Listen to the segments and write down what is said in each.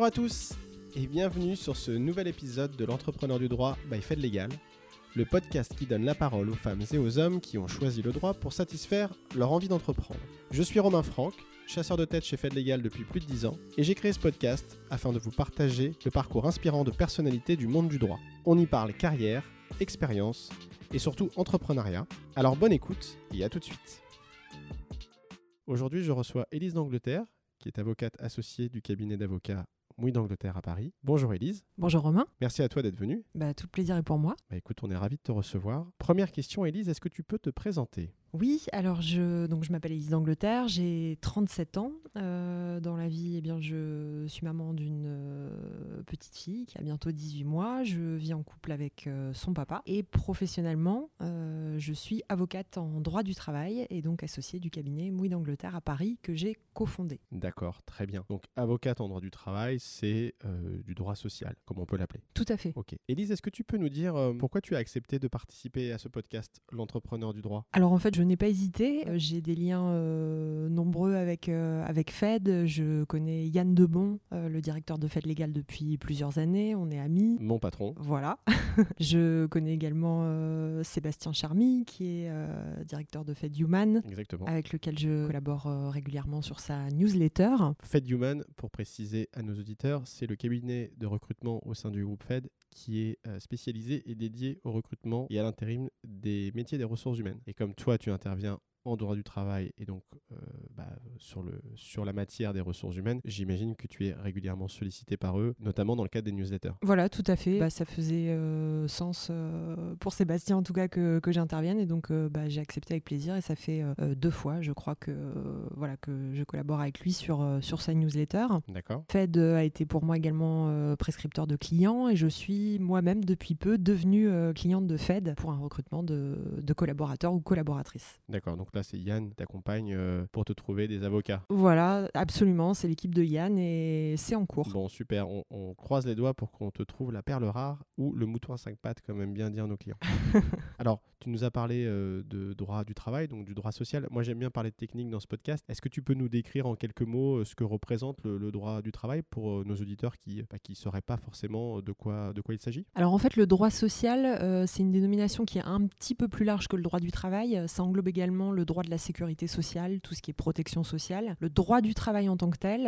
Bonjour à tous et bienvenue sur ce nouvel épisode de l'entrepreneur du droit by Fed Legal, le podcast qui donne la parole aux femmes et aux hommes qui ont choisi le droit pour satisfaire leur envie d'entreprendre. Je suis Romain Franck, chasseur de tête chez Fed Legal depuis plus de 10 ans, et j'ai créé ce podcast afin de vous partager le parcours inspirant de personnalités du monde du droit. On y parle carrière, expérience et surtout entrepreneuriat. Alors bonne écoute et à tout de suite. Aujourd'hui, je reçois Élise d'Angleterre, qui est avocate associée du cabinet d'avocats Mouille d'Angleterre à Paris. Bonjour Élise. Bonjour Romain. Merci à toi d'être venue. Bah, tout le plaisir est pour moi. Bah, écoute, on est ravis de te recevoir. Première question, Élise, est-ce que tu peux te présenter? Oui, alors je, donc je m'appelle Élise d'Angleterre, j'ai 37 ans. Euh, dans la vie, eh bien, je suis maman d'une euh, petite fille qui a bientôt 18 mois. Je vis en couple avec euh, son papa. Et professionnellement, je suis avocate en droit du travail et donc associée du cabinet Mouille d'Angleterre à Paris que j'ai D'accord, très bien. Donc avocate en droit du travail, c'est euh, du droit social, comme on peut l'appeler. Tout à fait. Ok. Élise, est-ce que tu peux nous dire euh, pourquoi tu as accepté de participer à ce podcast, L'entrepreneur du droit? Alors en fait, je n'ai pas hésité. Euh, J'ai des liens euh, nombreux avec, avec Fed. Je connais Yann Debon, le directeur de Fed Légal depuis plusieurs années. On est amis. Mon patron. Voilà. je connais également Sébastien Charmy, qui est directeur de Fed Human, Exactement. avec lequel je collabore régulièrement sur sa newsletter. Fed Human, pour préciser à nos auditeurs, c'est le cabinet de recrutement au sein du groupe Fed qui est euh, spécialisé et dédié au recrutement et à l'intérim des métiers des ressources humaines. Et comme toi, tu interviens en droit du travail et donc euh, bah, sur, le, sur la matière des ressources humaines, j'imagine que tu es régulièrement sollicité par eux, notamment dans le cadre des newsletters. Voilà, tout à fait. Bah, ça faisait euh, sens euh, pour Sébastien, en tout cas, que, que j'intervienne. Et donc, bah, j'ai accepté avec plaisir. Et ça fait deux fois, je crois, que, voilà, que je collabore avec lui sur, sur sa newsletter. D'accord Fed a été pour moi également prescripteur de clients et je suis moi-même depuis peu devenue cliente de Fed pour un recrutement de, de collaborateurs ou collaboratrices. D'accord, donc là c'est Yann qui t'accompagne euh, pour te trouver des avocats. Voilà, absolument, c'est l'équipe de Yann et c'est en cours. Bon, super, on, on croise les doigts pour qu'on te trouve la perle rare ou le mouton à cinq pattes, comme aiment bien dire nos clients. Alors, tu nous as parlé euh, de droit du travail, donc du droit social. Moi, j'aime bien parler de technique dans ce podcast. Est-ce que tu peux nous décrire en quelques mots euh, ce que représente le, droit du travail pour euh, nos auditeurs qui ne qui sauraient pas forcément de quoi, de quoi il s'agit? Alors en fait, le droit social, c'est une dénomination qui est un petit peu plus large que le droit du travail. Ça englobe également le droit de la sécurité sociale, tout ce qui est protection sociale. Le droit du travail en tant que tel,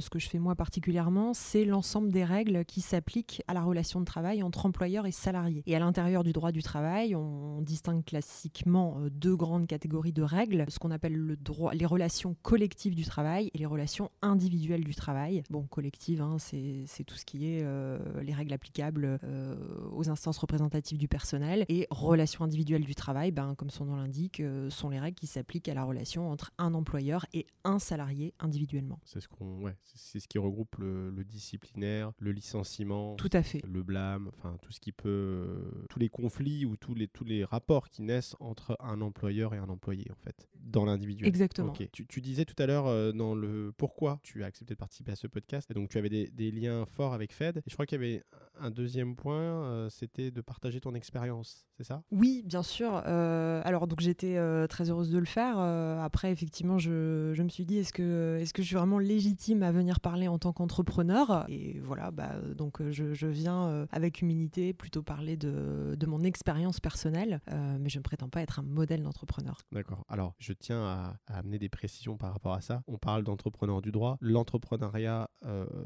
ce que je fais moi particulièrement, c'est l'ensemble des règles qui s'appliquent à la relation de travail entre employeur et salarié. Et à l'intérieur du droit du travail, on distingue classiquement euh, deux grandes catégories de règles, ce qu'on appelle le droit, les relations collectives du travail et les relations individuelles du travail. Bon, collectives, hein, c'est tout ce qui est euh, les règles applicables euh, aux instances représentatives du personnel et relations individuelles du travail, ben, comme son nom l'indique, euh, sont les règles qui s'appliquent à la relation entre un employeur et un salarié individuellement. C'est ce, qu'on, ouais, c'est- c'est ce qui regroupe le, le disciplinaire, le licenciement, Tout à fait. le blâme, enfin tout ce qui peut, tous les conflits ou tous les, tous les rapports qui naissent entre un employeur et un employé en fait, dans l'individuel. Exactement. Ok. Tu, tu disais tout à l'heure euh, dans le pourquoi tu as accepté de participer à ce podcast, et donc tu avais des, des liens forts avec Fed, et je crois qu'il y avait un deuxième point, euh, c'était de partager ton expérience, c'est ça? Oui, bien sûr. Euh, alors donc j'étais euh, très heureuse de le faire. Après, effectivement, je, je me suis dit est-ce que est-ce que je suis vraiment légitime à venir parler en tant qu'entrepreneur? Et voilà, bah donc je, je viens avec humilité plutôt parler de, de mon expérience personnelle, mais je ne prétends pas être un modèle d'entrepreneur. D'accord. Alors, je tiens à, à amener des précisions par rapport à ça. On parle d'entrepreneur du droit. L'entrepreneuriat,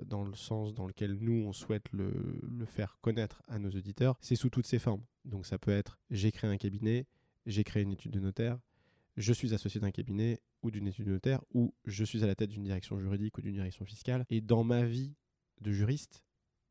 dans le sens dans lequel nous, on souhaite le, le faire connaître à nos auditeurs, c'est sous toutes ses formes. Donc, ça peut être j'ai créé un cabinet, j'ai créé une étude de notaire, je suis associé d'un cabinet ou d'une étude de notaire, ou je suis à la tête d'une direction juridique ou d'une direction fiscale. Et dans ma vie de juriste,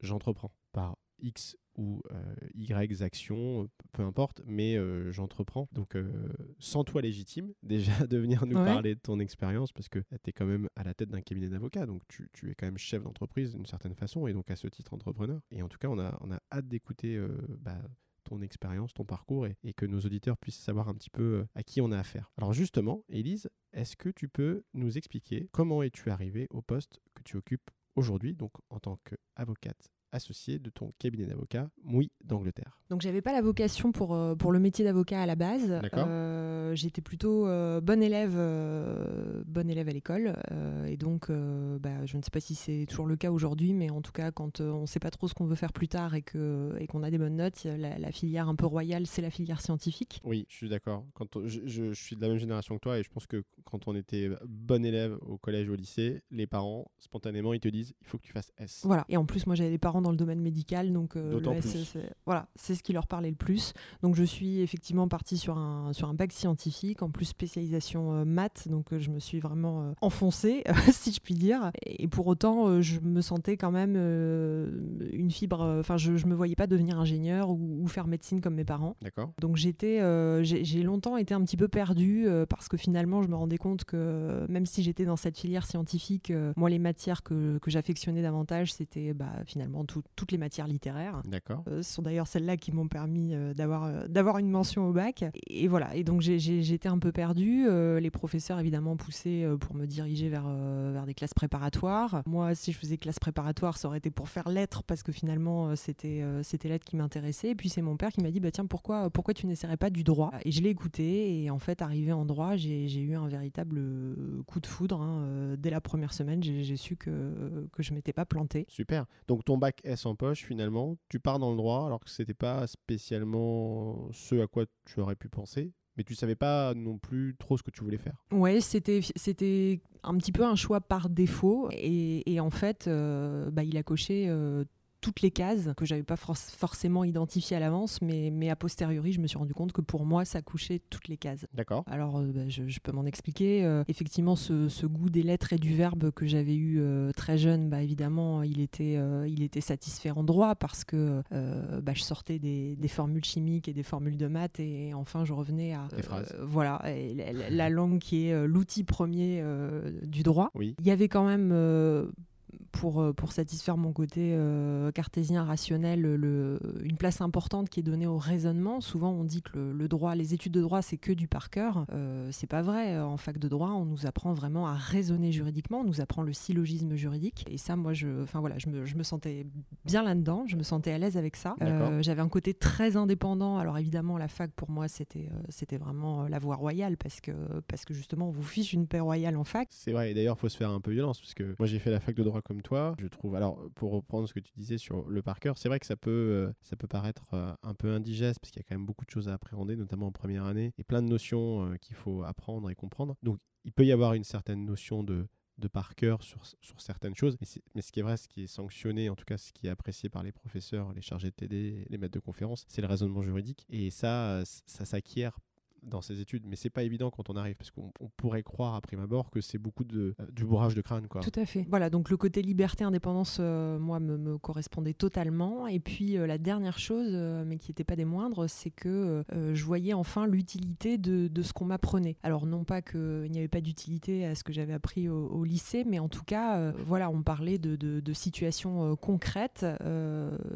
j'entreprends par X ou euh, Y actions, peu importe, mais euh, j'entreprends. Donc, euh, sans toi légitime, déjà de venir nous Ouais. parler de ton expérience, parce que tu es quand même à la tête d'un cabinet d'avocats, donc tu, tu es quand même chef d'entreprise d'une certaine façon, et donc à ce titre entrepreneur. Et en tout cas, on a, on a hâte d'écouter bah, ton expérience, ton parcours, et, et que nos auditeurs puissent savoir un petit peu à qui on a affaire. Alors justement, Élise, est-ce que tu peux nous expliquer comment es-tu arrivée au poste que tu occupes aujourd'hui, donc en tant qu'avocate associé de ton cabinet d'avocat Mouille d'Angleterre. Donc j'avais pas la vocation pour, euh, pour le métier d'avocat à la base. D'accord. Euh, J'étais plutôt euh, bonne élève, euh, bonne élève à l'école, euh, et donc bah, je ne sais pas si c'est toujours le cas aujourd'hui, mais en tout cas quand on ne sait pas trop ce qu'on veut faire plus tard et que et qu'on a des bonnes notes, la, la filière un peu royale, c'est la filière scientifique. Oui, je suis d'accord. Quand on- je, je- je suis de la même génération que toi et je pense que quand on était bon élève au collège ou au lycée, les parents spontanément ils te disent il faut que tu fasses S. Voilà. Et en plus, moi, j'avais des parents dans le domaine médical, donc euh, le. SS, c'est- voilà, c'est ce qui leur parlait le plus. Donc, je suis effectivement partie sur un sur un bac scientifique, en plus spécialisation euh, maths, donc euh, je me suis vraiment enfoncée, si je puis dire. Et pour autant, je me sentais quand même une fibre. Enfin, je, je me voyais pas devenir ingénieur ou, ou faire médecine comme mes parents. D'accord Donc j'étais, j'ai longtemps été un petit peu perdue parce que finalement je me rendais compte que même si j'étais dans cette filière scientifique, moi les matières que, que j'affectionnais davantage c'était bah, finalement tout- toutes les matières littéraires. D'accord. Euh, ce sont d'ailleurs celles-là qui m'ont permis euh, d'avoir euh, d'avoir une mention au bac. Et, et voilà, et donc j'étais un peu perdue. Les professeurs évidemment poussaient pour me diriger vers, vers des classes préparatoires. Moi, si je faisais classe préparatoire, ça aurait été pour faire lettres parce que finalement c'était c'était lettres qui m'intéressaient. Et puis c'est mon père qui m'a dit bah tiens pourquoi pourquoi tu n'essaierais pas du droit? Et je l'ai écouté et en fait arrivé en droit, j'ai j'ai eu un véritable coup de foudre. hein. Dès la première semaine, j'ai j'ai su que que je m'étais pas plantée. Super. Donc ton bac S en poche finalement, tu pars dans le droit alors que c'était pas spécialement ce à quoi tu aurais pu penser, mais tu savais pas non plus trop ce que tu voulais faire. Ouais, c'était c'était un petit peu un choix par défaut. Et, en fait, euh, bah, il a coché euh, toutes les cases que j'avais pas for- forcément identifiées à l'avance, mais, mais a posteriori, je me suis rendu compte que pour moi, ça couchait toutes les cases. D'accord. Alors, euh, bah, je, je peux m'en expliquer. Euh, effectivement, ce, ce goût des lettres et du verbe que j'avais eu euh, très jeune, bah, évidemment, il était, il était satisfait en droit parce que bah, je sortais des, des formules chimiques et des formules de maths et enfin, je revenais à phrases. voilà, et la, la- la langue qui est l'outil premier du droit. Oui. Il y avait quand même, pour, euh, pour satisfaire mon côté euh, cartésien rationnel, le, une place importante qui est donnée au raisonnement. Souvent, on dit que le, le droit, les études de droit, c'est que du par cœur. Euh, c'est pas vrai. En fac de droit, on nous apprend vraiment à raisonner juridiquement. On nous apprend le syllogisme juridique. Et ça, moi, je, enfin voilà, je me, je me sentais bien là-dedans. Je me sentais à l'aise avec ça. Euh, J'avais un côté très indépendant. Alors évidemment, la fac pour moi, c'était, c'était vraiment la voie royale parce que, parce que justement, on vous fiche une paix royale en fac. C'est vrai, et d'ailleurs, il faut se faire un peu violence, parce que moi j'ai fait la fac de droit comme toi. Je trouve, alors pour reprendre ce que tu disais sur le par cœur, c'est vrai que ça peut, euh, ça peut paraître euh, un peu indigeste, parce qu'il y a quand même beaucoup de choses à appréhender, notamment en première année, et plein de notions euh, qu'il faut apprendre et comprendre. Donc il peut y avoir une certaine notion de de par cœur sur, sur certaines choses, mais, ce qui est vrai, ce qui est sanctionné, en tout cas ce qui est apprécié par les professeurs, les chargés de TD, les maîtres de conférences, c'est le raisonnement juridique, et ça, ça s'acquiert dans ses études, mais c'est pas évident quand on arrive parce qu'on on pourrait croire à prime abord que c'est beaucoup de euh, du bourrage de crâne quoi. Tout à fait. Voilà, donc le côté liberté, indépendance, euh, moi, me, me correspondait totalement. Et puis euh, la dernière chose, mais qui n'était pas des moindres, c'est que je voyais enfin l'utilité de, de ce qu'on m'apprenait. Alors non pas qu'il n'y avait pas d'utilité à ce que j'avais appris au, lycée, mais en tout cas, voilà, on parlait de, de- situations concrètes.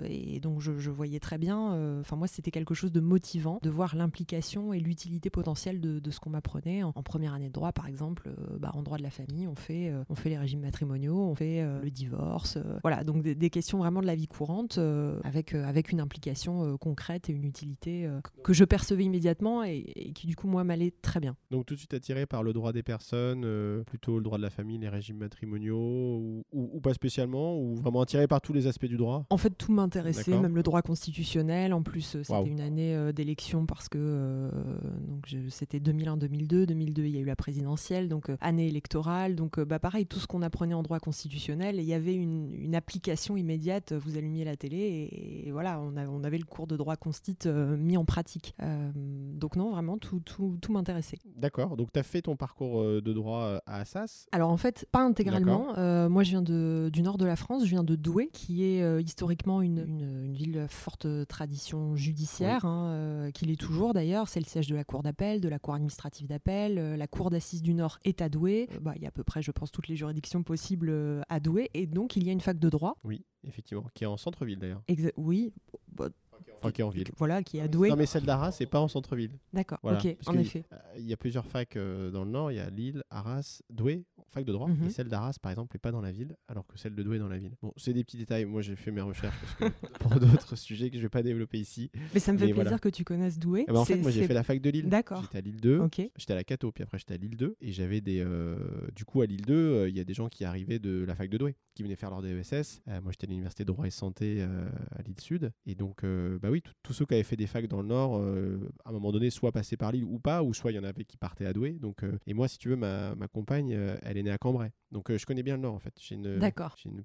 et donc je, je voyais très bien, enfin moi, c'était quelque chose de motivant de voir l'implication et l'utilité potentielle de, de ce qu'on m'apprenait. En, en première année de droit, par exemple, euh, bah, en droit de la famille, on fait, euh, on fait les régimes matrimoniaux, on fait euh, le divorce. voilà, donc des, des questions vraiment de la vie courante avec, avec une implication concrète et une utilité que- je percevais immédiatement et, et qui, du coup, moi, m'allait très bien. Donc tout de suite attiré par le droit des personnes, euh, plutôt le droit de la famille, les régimes matrimoniaux ou, ou- ou pas spécialement, ou vraiment attiré par tous les aspects du droit? En fait, tout m'intéressait, même le droit constitutionnel. En plus, c'était une année euh, d'élection parce que euh, donc c'était 2001-2002. 2002, il y a eu la présidentielle, donc euh, année électorale. Donc, euh, bah, pareil, tout ce qu'on apprenait en droit constitutionnel, et il y avait une, une application immédiate. Vous allumiez la télé et, et voilà, on, a- on avait le cours de droit constit euh, mis en pratique. Donc non, vraiment, tout, tout, tout m'intéressait. D'accord. Donc tu as fait ton parcours de droit à Assas? Alors en fait, pas intégralement. Moi, je viens de, du nord de la France, je viens de Douai, qui est historiquement une, une- une ville à forte tradition judiciaire, hein, euh, qu'il est toujours d'ailleurs. C'est le siège de la cour d'appel, de la cour administrative d'appel. Euh, la cour d'assises du Nord est à Douai. Euh, bah, il y a à peu près, je pense, toutes les juridictions possibles euh, à Douai. Et donc, il y a une fac de droit. Oui, effectivement, qui est en centre-ville d'ailleurs. Exa- oui, bah, Enfin, qui est en ville. voilà, qui est à Douai. Non mais celle d'Arras, c'est pas en centre-ville. D'accord, Voilà. ok, en effet. Il y a plusieurs facs euh, dans le nord. Il y a Lille, Arras, Douai. Fac de droit, Mhm. et celle d'Arras, par exemple, n'est pas dans la ville, alors que celle de Douai est dans la ville. Bon, c'est des petits détails. Moi, j'ai fait mes recherches parce que pour d'autres sujets que je vais pas développer ici. Mais ça me fait Mais plaisir voilà. que tu connaisses Douai. Eh ben, en fait, moi, j'ai fait la fac de Lille. D'accord. J'étais à Lille 2. Ok. J'étais à la Cato, puis après j'étais à Lille 2. Et j'avais des. euh, Du coup, à Lille 2, euh, il y a des gens qui arrivaient de la fac de Douai, qui venaient faire leur DESS. Euh, moi, j'étais à l'université de droit et santé à Lille Sud. Et donc, bah oui, tous ceux qui avaient fait des facs dans le Nord, à un moment donné, soit passaient par Lille ou pas, ou soit il y en avait qui partaient à Douai. Donc, et moi, si tu veux, ma, ma compagne, elle est née à Cambrai. Donc, euh, je connais bien le Nord, en fait. J'ai une,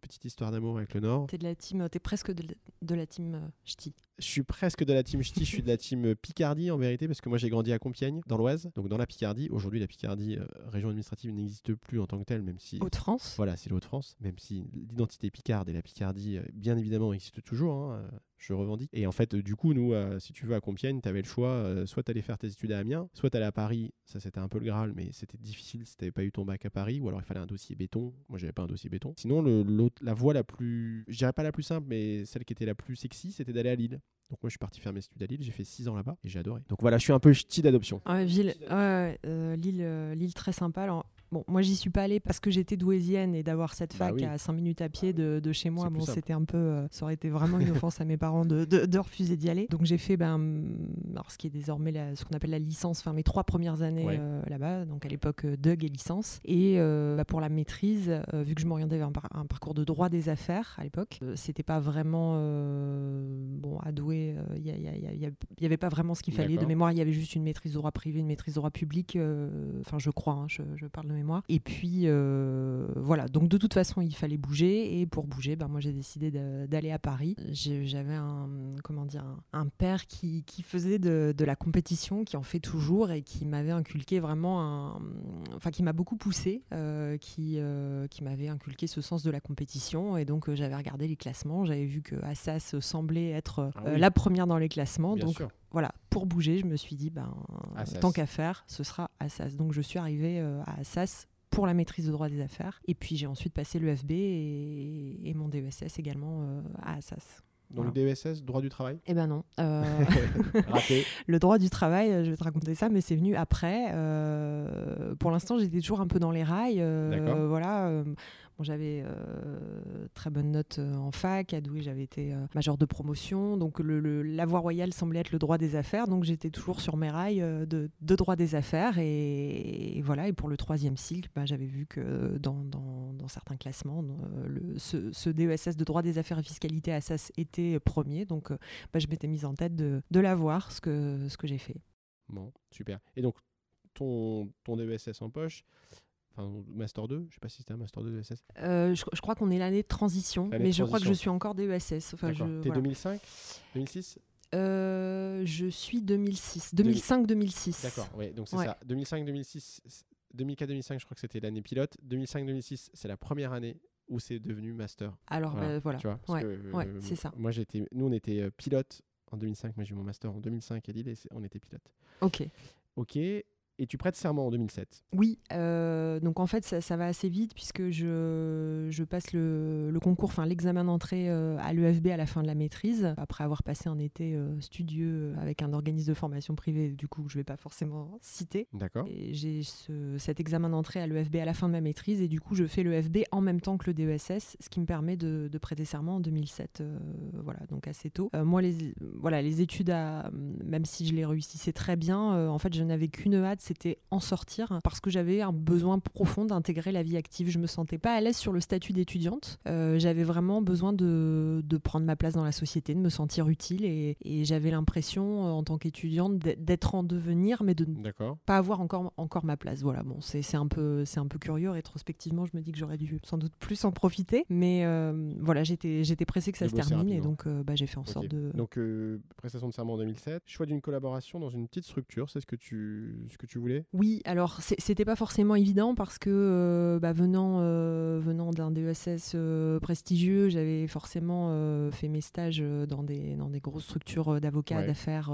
petite histoire d'amour avec le Nord. T'es de la team, t'es presque de, la- de la team euh, ch'ti. Je suis presque de la team Ch'ti, je suis de la team Picardie en vérité, parce que moi j'ai grandi à Compiègne, dans l'Oise, donc dans la Picardie. Aujourd'hui, la Picardie, euh, région administrative, n'existe plus en tant que telle, même si. Haute-France. Voilà, c'est le Haut-de-France, même si l'identité picarde et la Picardie, euh, bien évidemment, existent toujours, hein, euh, je revendique. Et en fait, euh, du coup, nous, euh, si tu veux, à Compiègne, tu avais le choix, euh, soit t'allais faire tes études à Amiens, soit t'allais à Paris, ça c'était un peu le Graal, mais c'était difficile si t'avais pas eu ton bac à Paris, ou alors il fallait un dossier béton. Moi, j'avais pas un dossier béton. Sinon, le, la voie la plus, je dirais pas la plus simple, mais celle qui était la plus sexy, c'était d'aller à Lille. Donc moi, je suis parti faire mes études à Lille, j'ai fait 6 ans là-bas, et j'ai adoré. Donc voilà, je suis un peu ch'ti d'adoption. Ville, Lille, Lille très sympa. Alors, bon, moi j'y suis pas allée parce que j'étais douaisienne et d'avoir cette Bah fac oui. à 5 minutes à pied de, de chez moi, bon, c'était un peu, euh, ça aurait été vraiment une offense à mes parents de, de- de refuser d'y aller. Donc j'ai fait, ben, alors, ce qui est désormais la- ce qu'on appelle la licence, enfin mes trois premières années Ouais. euh, là-bas, donc à l'époque euh, DUG et licence. Et bah, pour la maîtrise, vu que je m'orientais vers un, par- un parcours de droit des affaires à l'époque, c'était pas vraiment bon à douer. Il y, a- y a- y a- y a- y avait pas vraiment ce qu'il fallait de mémoire. Il y avait juste une maîtrise de droit privé, une maîtrise de droit public. Enfin, je crois, hein, je, je parle de mémoire. Et puis euh, voilà. Donc de toute façon, il fallait bouger. Et pour bouger, ben moi j'ai décidé d'aller à Paris. J'avais un comment dire un, un père qui, qui faisait de, de la compétition, qui en fait toujours et qui m'avait inculqué vraiment un, enfin qui m'a beaucoup poussé, euh, qui euh, qui m'avait inculqué ce sens de la compétition. Et donc j'avais regardé les classements, j'avais vu que Assas semblait être Ah oui. la première dans les classements. Bien donc sûr. Voilà, pour bouger, je me suis dit, ben, Assas. tant qu'à faire, ce sera Assas. Donc je suis arrivée euh, à Assas pour la maîtrise de droit des affaires. Et puis j'ai ensuite passé le FB et, et mon DESS également euh, à Assas. Donc DESS, droit du travail? Eh ben non. Euh, Raté. le droit du travail, je vais te raconter ça, mais c'est venu après. Euh, pour l'instant, j'étais toujours un peu dans les rails. euh, D'accord. voilà. J'avais euh, très bonne note euh, en fac. À Douai, j'avais été euh, major de promotion. Donc, la voie royale semblait être le droit des affaires. Donc, j'étais toujours sur mes rails euh, de, droit des affaires. Et, voilà. Et pour le troisième cycle, bah, j'avais vu que dans, certains classements, ce, DESS de droit des affaires et fiscalité à SAS était premier. Donc, bah, je m'étais mise en tête de, l'avoir, ce que, ce que j'ai fait. Bon, super. Et donc, ton, ton DESS en poche, enfin, Master 2, je sais pas si c'était un Master 2 DESS. Euh, je, je crois qu'on est l'année de transition, mais de je crois que je suis encore DESS. Enfin, je. T'es voilà. 2005 2006 Euh, je suis 2006. 2005-2006. D'accord, oui, donc c'est Ouais. ça. 2005-2006, 2004-2005, je crois que c'était l'année pilote. 2005-2006, c'est la première année où c'est devenu Master. Alors Voilà, bah, voilà. Tu vois, Ouais, euh, c'est ça. Moi, j'étais, nous, on était euh, pilote en 2005. Moi, j'ai eu mon Master en 2005 à Lille et on était pilote. Ok. Ok. Et tu prêtes serment en 2007. Oui, euh, donc en fait ça, ça va assez vite puisque je, je passe le, le concours, enfin l'examen d'entrée euh, à l'EFB à la fin de la maîtrise, après avoir passé un été euh, studieux avec un organisme de formation privée, du coup je vais pas forcément citer. D'accord. Et J'ai ce- cet examen d'entrée à l'EFB à la fin de ma maîtrise et du coup je fais l'EFB en même temps que le DESS, ce qui me permet de, de prêter serment en 2007, euh, voilà, donc assez tôt. Moi les, voilà, les études, à, même si je les réussissais très bien, en fait je n'avais qu'une hâte, c'était en sortir parce que j'avais un besoin profond d'intégrer la vie active. Je me sentais pas à l'aise sur le statut d'étudiante. Euh, j'avais vraiment besoin de, de prendre ma place dans la société, de me sentir utile et, et j'avais l'impression euh, en tant qu'étudiante d'être- en devenir, mais de ne pas avoir encore, encore ma place. Voilà, bon, c'est un, peu- un peu curieux. Rétrospectivement, je me dis que j'aurais dû sans doute plus en profiter. Mais euh, voilà, j'étais pressée que ça se termine et donc euh, bah, j'ai fait en sorte de. Donc, prestation de serment en 2007. Choix d'une collaboration dans une petite structure, c'est ce que tu, ce que tu voulais? Oui, alors c'était pas forcément évident parce que euh, bah, venant, euh, venant d'un DESS euh, prestigieux, j'avais forcément fait mes stages dans des, dans des grosses structures d'avocats, Ouais. d'affaires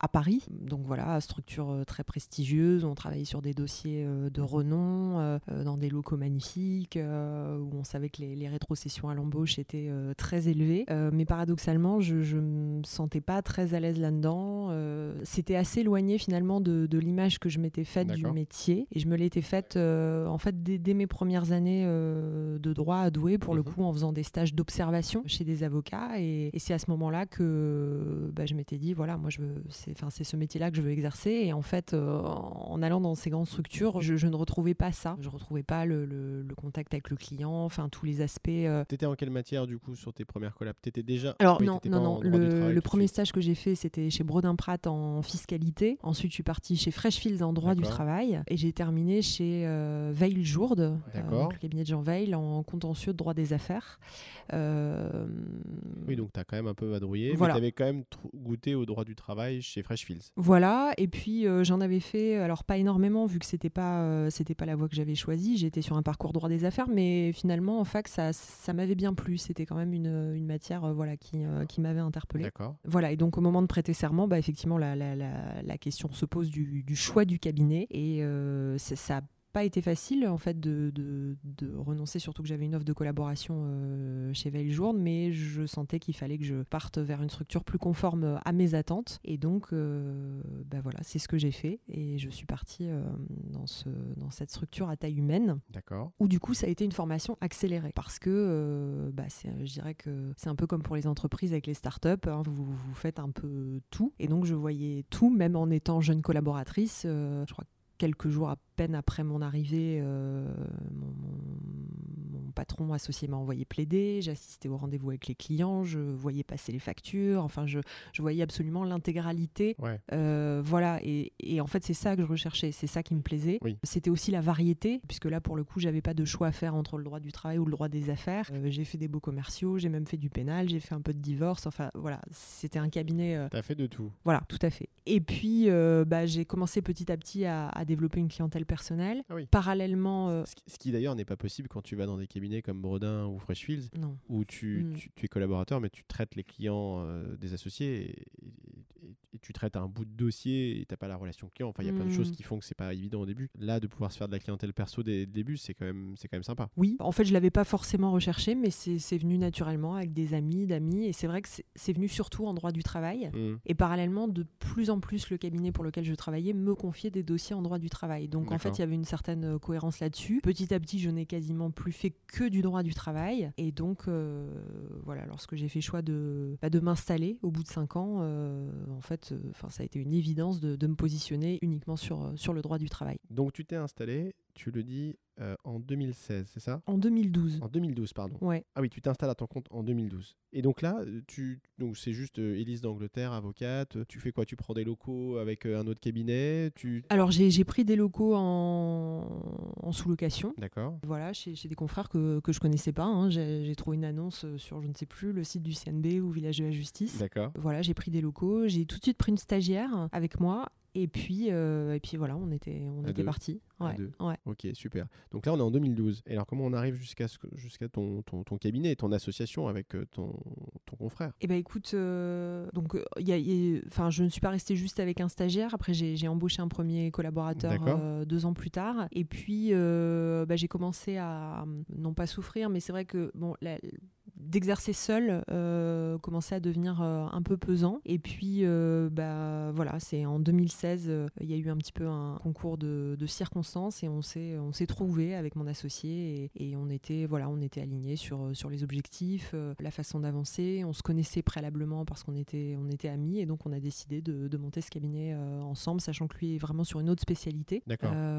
à Paris. Donc voilà, structure très prestigieuse. On travaillait sur des dossiers de renom, dans des locaux magnifiques, où on savait que les, les rétrocessions à l'embauche étaient très élevées. mais paradoxalement, je ne me sentais pas très à l'aise là-dedans. C'était assez éloigné finalement de, de l'image que je m'étais faite du métier. Et je me l'étais faite en fait dès, mes premières années de droit à Douai, pour le mhm. coup, en faisant des stages d'observation chez des avocats. Et, c'est à ce moment-là que bah, je m'étais dit, voilà, moi, je veux, c'est, c'est ce métier-là que je veux exercer. Et en fait, euh, en allant dans ces grandes structures, je, ne retrouvais pas ça. Je ne retrouvais pas le, le, contact avec le client, enfin, tous les aspects. Euh. Tu étais en quelle matière, du coup, sur tes premières collabs? Tu étais déjà. Alors, non, non, non. Le, premier stage que j'ai fait, c'était chez Brodin Pratt en fiscalité. Ensuite, je suis partie chez Freshfields en droit du travail. Et j'ai terminé chez euh, Veil Jourde, le cabinet de Jean Veil, en contentieux de droit des affaires. Euh, oui, donc tu as quand même un peu vadrouillé, mais tu avais quand même goûté au droit du travail chez Voilà, et puis euh, j'en avais fait, alors pas énormément, vu que c'était pas, euh, c'était pas la voie que j'avais choisie. J'étais sur un parcours droit des affaires, mais finalement, en fac, ça, ça m'avait bien plu. C'était quand même une, une matière voilà, qui, qui m'avait interpellé. D'accord. Voilà, et donc au moment de prêter serment, bah, effectivement, la, la, la, la question se pose du, du, choix du cabinet, et ça pas été facile en fait de, de, de renoncer, surtout que j'avais une offre de collaboration euh, chez Veil Journe, mais je sentais qu'il fallait que je parte vers une structure plus conforme à mes attentes. Et donc, euh, bah voilà, c'est ce que j'ai fait et je suis partie euh, dans, ce, dans cette structure à taille humaine. D'accord. Où du coup, ça a été une formation accélérée parce que bah, je dirais que c'est un peu comme pour les entreprises avec les startups, hein, vous, vous faites un peu tout. Et donc, je voyais tout, même en étant jeune collaboratrice. je crois quelques jours à peine après mon arrivée, euh, mon, patron associé m'a envoyé plaider, j'assistais au rendez-vous avec les clients, je voyais passer les factures, enfin je, je voyais absolument l'intégralité. Euh, voilà, et, et, en fait c'est ça que je recherchais, c'est ça qui me plaisait. C'était aussi la variété, puisque là pour le coup j'avais pas de choix à faire entre le droit du travail ou le droit des affaires. Euh, j'ai fait des beaux commerciaux, j'ai même fait du pénal, j'ai fait un peu de divorce, enfin voilà, c'était un cabinet... Euh... T'as fait de tout. Voilà, tout à fait. Et puis bah, j'ai commencé petit à petit à, à développer une clientèle personnelle. Ah Parallèlement... Ce qui, d'ailleurs n'est pas possible quand tu vas dans des cabinets comme Brodin ou Freshfields, où tu, mm. tu, tu, es collaborateur, mais tu traites les clients euh, des associés et, tu traites un bout de dossier et tu n'as pas la relation client. Enfin, il y a plein de choses mm. qui font que c'est pas évident au début. Là, de pouvoir se faire de la clientèle perso dès le début, c'est quand, même, quand même sympa. Oui, en fait, je l'avais pas forcément recherché, mais c'est venu naturellement avec des amis, d'amis. Et c'est vrai que c'est venu surtout en droit du travail. Mm. Et parallèlement, de plus en plus, le cabinet pour lequel je travaillais me confiait des dossiers en droit du travail. Donc, en fait, il y avait une certaine euh, cohérence là-dessus. Petit à petit, je n'ai quasiment plus fait que du droit du travail. Et donc, euh, voilà, lorsque j'ai fait choix de, bah, de m'installer au bout de cinq ans, euh, en fait, enfin, ça a été une évidence de, me positionner uniquement sur, sur le droit du travail. Donc, tu t'es installé, tu le dis, euh, en 2016, c'est ça? En 2012. En 2012, pardon. Ouais. Ah oui, tu t'installes à ton compte en 2012. Et donc là, euh, tu, donc c'est juste euh, Élise d'Angleterre, avocate. Tu fais quoi? Tu prends des locaux avec un autre cabinet? Tu... Alors j'ai pris des locaux en, en sous-location. D'accord. Voilà, chez, chez, des confrères que, que je connaissais pas. Hein. J'ai trouvé une annonce sur, je ne sais plus, le site du CNB ou Village de la Justice. D'accord. Voilà, j'ai pris des locaux. J'ai tout de suite pris une stagiaire avec moi et puis, euh, et puis voilà, on était, on était parti. Ouais, ouais. Ok, super. Donc là, on est en 2012. Et alors, comment on arrive jusqu'à jusqu'à ton, ton, ton, cabinet, ton association avec euh, ton, ton confrère? Eh ben, écoute, euh, donc, y a, enfin, je ne suis pas restée juste avec un stagiaire. Après, j'ai embauché un premier collaborateur deux ans plus tard. Et puis, bah, j'ai commencé à non pas souffrir, mais c'est vrai que bon, la, d'exercer seul euh, commençait à devenir euh, un peu pesant. Et puis, euh, bah, voilà, c'est en 2016, il y a eu un petit peu un concours de, circonstances et on s'est, on s'est trouvé avec mon associé et, on était, voilà, on était alignés sur, sur les objectifs, la façon d'avancer. On se connaissait préalablement parce qu'on était, on était amis et donc on a décidé de, de monter ce cabinet ensemble, sachant que lui est vraiment sur une autre spécialité.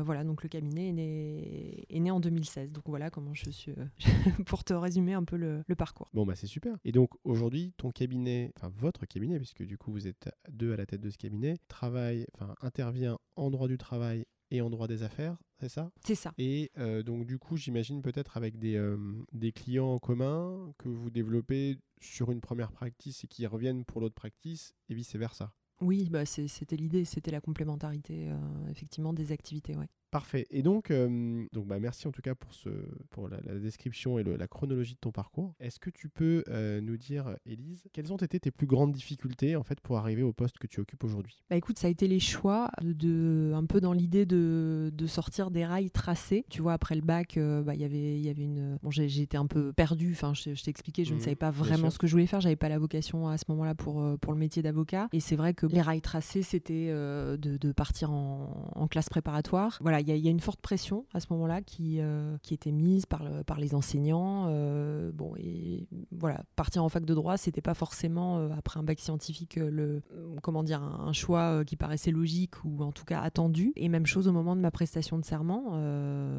voilà, donc le cabinet est né, est né en 2016. Donc voilà comment je suis, pour te résumer un peu le, le parcours. Bon, bah c'est super. Et donc aujourd'hui, ton cabinet, enfin votre cabinet, puisque du coup vous êtes deux à la tête de ce cabinet, travaille, enfin intervient en droit du travail et en droit des affaires, c'est ça? C'est ça. Et euh, donc du coup, j'imagine peut-être avec des, euh, des clients en commun que vous développez sur une première practice et qui reviennent pour l'autre practice et vice-versa. Oui, bah c'était l'idée, c'était la complémentarité euh, effectivement des activités. Ouais. Parfait. Et donc, euh, donc bah, merci en tout cas pour, ce, pour la, description et la chronologie de ton parcours. Est-ce que tu peux euh, nous dire, Élise, quelles ont été tes plus grandes difficultés en fait pour arriver au poste que tu occupes aujourd'hui? Bah écoute, ça a été les choix, de, un peu dans l'idée de, de, sortir des rails tracés. Tu vois, après le bac, euh, bah, y il y avait une. Bon, j'ai été un peu perdue. Enfin, je, t'ai expliqué, je ne mmh, savais pas vraiment ce que je voulais faire. J'avais pas la vocation à ce moment-là pour, pour le métier d'avocat. Et c'est vrai que les rails tracés, c'était de, de, partir en, en classe préparatoire. Voilà il y, a une forte pression à ce moment-là qui, euh, qui était mise par, le, par les enseignants. Euh, bon, et voilà, partir en fac de droit, c'était pas forcément, euh, après un bac scientifique, le, comment dire, un, choix qui paraissait logique ou en tout cas attendu. Et même chose au moment de ma prestation de serment.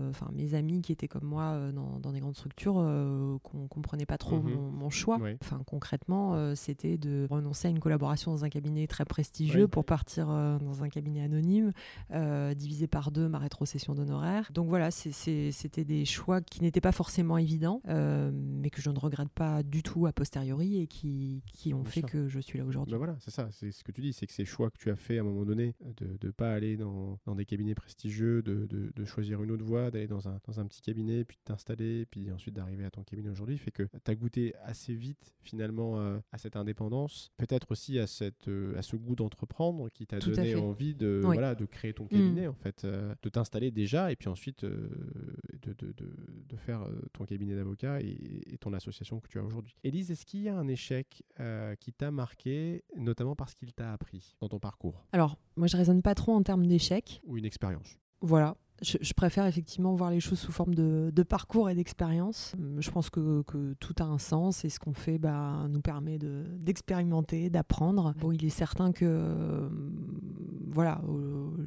Enfin, mes amis qui étaient comme moi dans, dans des grandes structures, qu'on comprenait pas trop mhm. mon, choix. Enfin, concrètement, c'était de renoncer à une collaboration dans un cabinet très prestigieux pour partir dans un cabinet anonyme, divisé par deux ma rétrocession d'honoraires. Donc voilà, c'était des choix qui n'étaient pas forcément évidents, euh, mais que je ne regrette pas du tout a posteriori et qui, qui ont fait que je suis là aujourd'hui. Ben voilà, c'est ça, c'est ce que tu dis, c'est que ces choix que tu as fait à un moment donné, de ne pas aller dans, dans, des cabinets prestigieux, de, de, de choisir une autre voie, d'aller dans un, dans un petit cabinet, puis de t'installer, puis ensuite d'arriver à ton cabinet aujourd'hui, fait que tu as goûté assez vite finalement euh, à cette indépendance, peut-être aussi à, cette, euh, à ce goût d'entreprendre qui t'a donné envie de, voilà, de créer ton cabinet, mmh. en fait, de t'installer déjà et puis ensuite euh, de, de, de, faire euh, ton cabinet d'avocat et, ton association que tu as aujourd'hui. Élise, est-ce qu'il y a un échec euh, qui t'a marqué, notamment parce qu'il t'a appris dans ton parcours? Alors, moi je raisonne pas trop en termes d'échec. Ou une expérience? Voilà, je, préfère effectivement voir les choses sous forme de, parcours et d'expérience. Je pense que, tout a un sens et ce qu'on fait bah, nous permet d'expérimenter, d'apprendre. Bon, il est certain que voilà,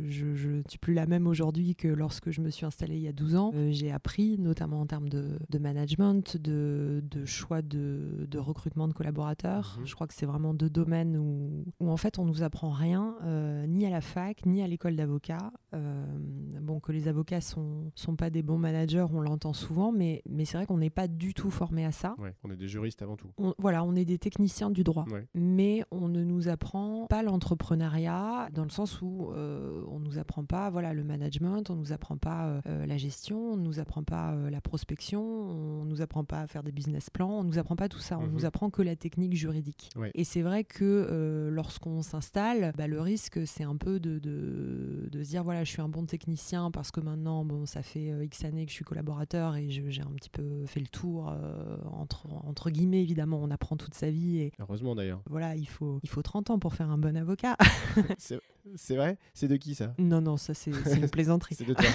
je ne suis plus la même aujourd'hui que lorsque je me suis installée il y a 12 ans. Euh, j'ai appris, notamment en termes de, management, de, choix de, recrutement de collaborateurs. Mhm. Je crois que c'est vraiment deux domaines où, en fait on nous apprend rien, euh, ni à la fac, ni à l'école d'avocat. Euh, bon, que les avocats sont, sont pas des bons managers, on l'entend souvent, mais, mais c'est vrai qu'on n'est pas du tout formé à ça. on est des juristes avant tout. voilà, on est des techniciens du droit. Mais on ne nous apprend pas l'entrepreneuriat dans le sens où euh, on nous apprend pas voilà, le management, on nous apprend pas euh, euh, la gestion, on nous apprend pas euh, la prospection, on nous apprend pas à faire des business plans, on nous apprend pas tout ça, on nous mhm. apprend que la technique juridique. Et c'est vrai que lorsqu'on s'installe, bah, le risque c'est un peu de, de, de se dire voilà, je suis un bon technicien parce que maintenant, bon, ça fait euh, X années que je suis collaborateur et j'ai un petit peu fait le tour, euh, entre, entre guillemets, évidemment, on apprend toute sa vie. Et, Heureusement d'ailleurs. Voilà, il faut, il faut 30 ans pour faire un bon avocat. c'est vrai? C'est de qui ça? Non, non, ça c'est une plaisanterie. c'est de toi.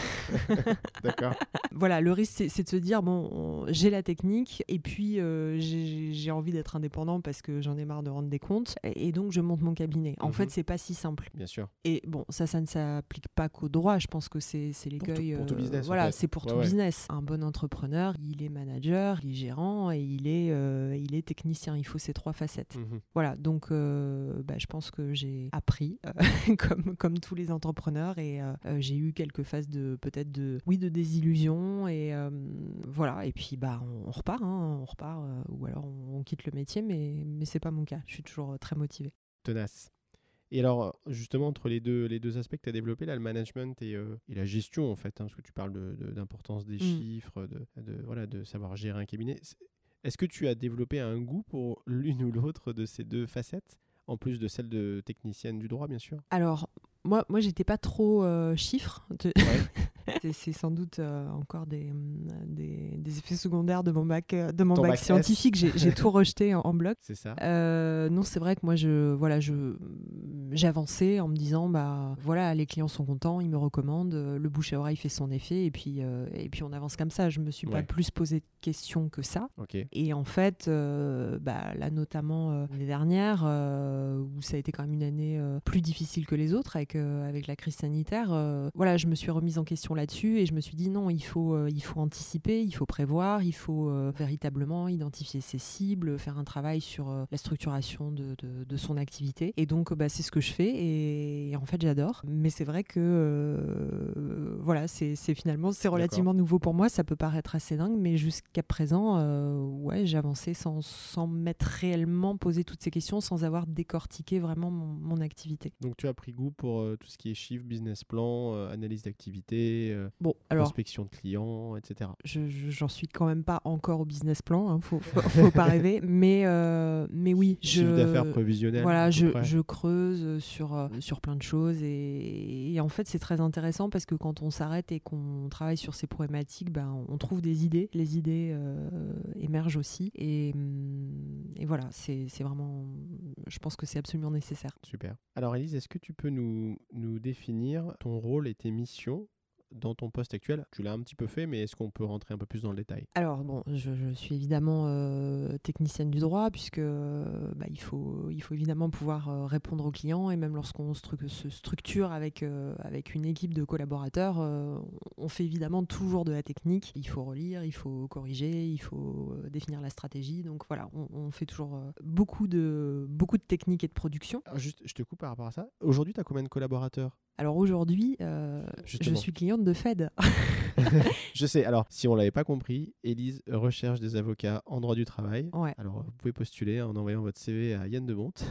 D'accord. Voilà, le risque c'est de se dire, bon, j'ai la technique et puis euh, j'ai envie d'être indépendant parce que j'en ai marre de rendre des comptes et, donc je monte mon cabinet. En fait, mhm. c'est pas si simple. Bien sûr. Et bon, ça, ça ne s'applique pas qu'au droit. Je pense que c'est l'écueil. Pour, tout, business. voilà, c'est pour tout business. Un bon entrepreneur, il est manager, il est gérant et il est, euh, il est technicien. Il faut ces trois facettes. Mhm. Voilà, donc euh, bah, je pense que j'ai appris comme, comme tous les entrepreneurs et j'ai eu quelques phases de peut-être de, oui, de désillusion et voilà. Et puis bah on, repart, hein, on repart ou alors on, on, quitte le métier, mais, mais c'est pas mon cas. Je suis toujours très motivée. Tenace. Et alors, justement, entre les deux, les deux aspects que tu as développés, là, le management et, euh, et, la gestion, en fait, hein, parce que tu parles d'importance de, des mmh. chiffres, de, de, voilà, de savoir gérer un cabinet. Est-ce que tu as développé un goût pour l'une ou l'autre de ces deux facettes, en plus de celle de technicienne du droit, bien sûr Alors, moi, moi j'étais pas trop euh, chiffre. c'est sans doute euh, encore des, des, des, effets secondaires de mon bac, euh, de mon bac, scientifique. J'ai tout rejeté en, bloc. C'est ça. non, c'est vrai que moi, je voilà, je j'avançais en me disant bah voilà, les clients sont contents, ils me recommandent, le bouche à oreille fait son effet et puis et puis on avance comme ça. Je me suis pas plus posé de questions que ça. Et en fait, bah là notamment l'année dernière où ça a été quand même une année plus difficile que les autres avec avec, la crise sanitaire, euh, voilà, je me suis remise en question là-dessus et je me suis dit non, il faut, euh, il faut anticiper, il faut prévoir, il faut euh, véritablement identifier ses cibles, faire un travail sur la structuration de, de, son activité. Et donc, bah, c'est ce que je fais et, en fait, j'adore. Mais c'est vrai que voilà, c'est finalement c'est relativement nouveau pour moi. Ça peut paraître assez dingue, mais jusqu'à présent, ouais, avancé sans, sans m'être réellement posé toutes ces questions, sans avoir décortiqué vraiment mon, mon activité. Donc, tu as pris goût pour euh, tout ce qui est chiffres, business plan, euh, analyse d'activité, budget, euh, Bon, alors, prospection de clients, etc. je- je- j'en suis quand même pas encore au business plan, hein, faut, faut, faut pas rêver, mais, euh, mais oui, je... D'affaires prévisionnel. Voilà, je, je creuse sur, euh, sur plein de choses et, et en fait c'est très intéressant parce que quand on s'arrête et qu'on travaille sur ces problématiques, ben, on trouve des idées, les idées émergent aussi et, hum, et voilà, c'est c'est vraiment, je pense que c'est absolument nécessaire. Super. Alors Elise, est-ce que tu peux nous, nous définir ton rôle et tes missions dans ton poste actuel Tu l'as un petit peu fait, mais est-ce qu'on peut rentrer un peu plus dans le détail? Alors bon, je, je suis évidemment euh, technicienne du droit puisque euh, bah, il, faut, il faut évidemment pouvoir euh, répondre aux clients et même lorsqu'on stru- se structure avec, euh, avec une équipe de collaborateurs, euh, on fait évidemment toujours de la technique. Il faut relire, il faut corriger, il faut définir la stratégie. Donc voilà, on, on fait toujours beaucoup, de, beaucoup de technique et de production. Alors juste, je te coupe par rapport à ça. Aujourd'hui, tu as combien de collaborateurs? Alors aujourd'hui, euh, je suis cliente de Fed. Je sais. Alors, si on l'avait pas compris, Elise recherche des avocats en droit du travail. ouais. Alors, vous pouvez postuler en envoyant votre CV à Yann de Monte.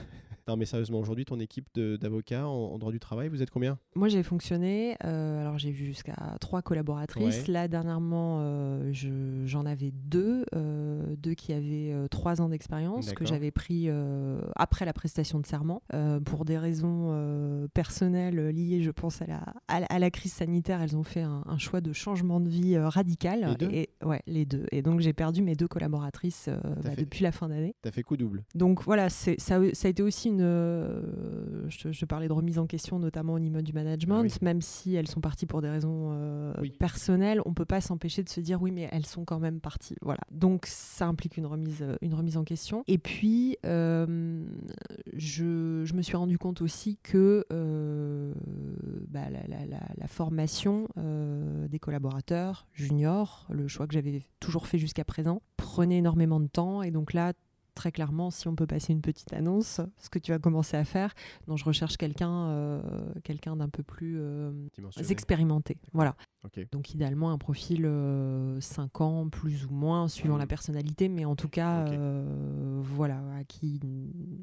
Non, mais sérieusement, aujourd'hui, ton équipe d'avocats en, en droit du travail, vous êtes combien? Moi, j'ai fonctionné. euh, alors, j'ai vu jusqu'à trois collaboratrices. Ouais. Là, dernièrement, euh, je- j'en avais deux, euh, deux qui avaient trois ans d'expérience que j'avais pris après la prestation de serment pour des raisons personnelles liées, je pense, à la, à, la- à la crise sanitaire. Elles ont fait un, un choix de changement de vie radical. Les deux? Et, ouais, les deux. Et donc, j'ai perdu mes deux collaboratrices bah, fait- depuis la fin d'année. T'as fait coup double. Donc voilà, ça, ça a été aussi une. Euh, je, parlais de remise en question, notamment au niveau du management, Ah oui. même si elles sont parties pour des raisons euh, Oui. personnelles, on peut pas s'empêcher de se dire oui, mais elles sont quand même parties. Voilà. Donc ça implique une remise, une remise en question. Et puis, euh, je, je me suis rendu compte aussi que euh, bah, la, la- la- la formation euh, des collaborateurs juniors, le choix que j'avais toujours fait jusqu'à présent, prenait énormément de temps. Et donc là, très clairement, si on peut passer une petite annonce, ce que tu as commencé à faire, dont je recherche quelqu'un euh, quelqu'un d'un peu plus euh, expérimenté. Voilà. Ok. Donc idéalement un profil 5 ans plus ou moins suivant la personnalité, mais en tout cas euh, voilà à qui,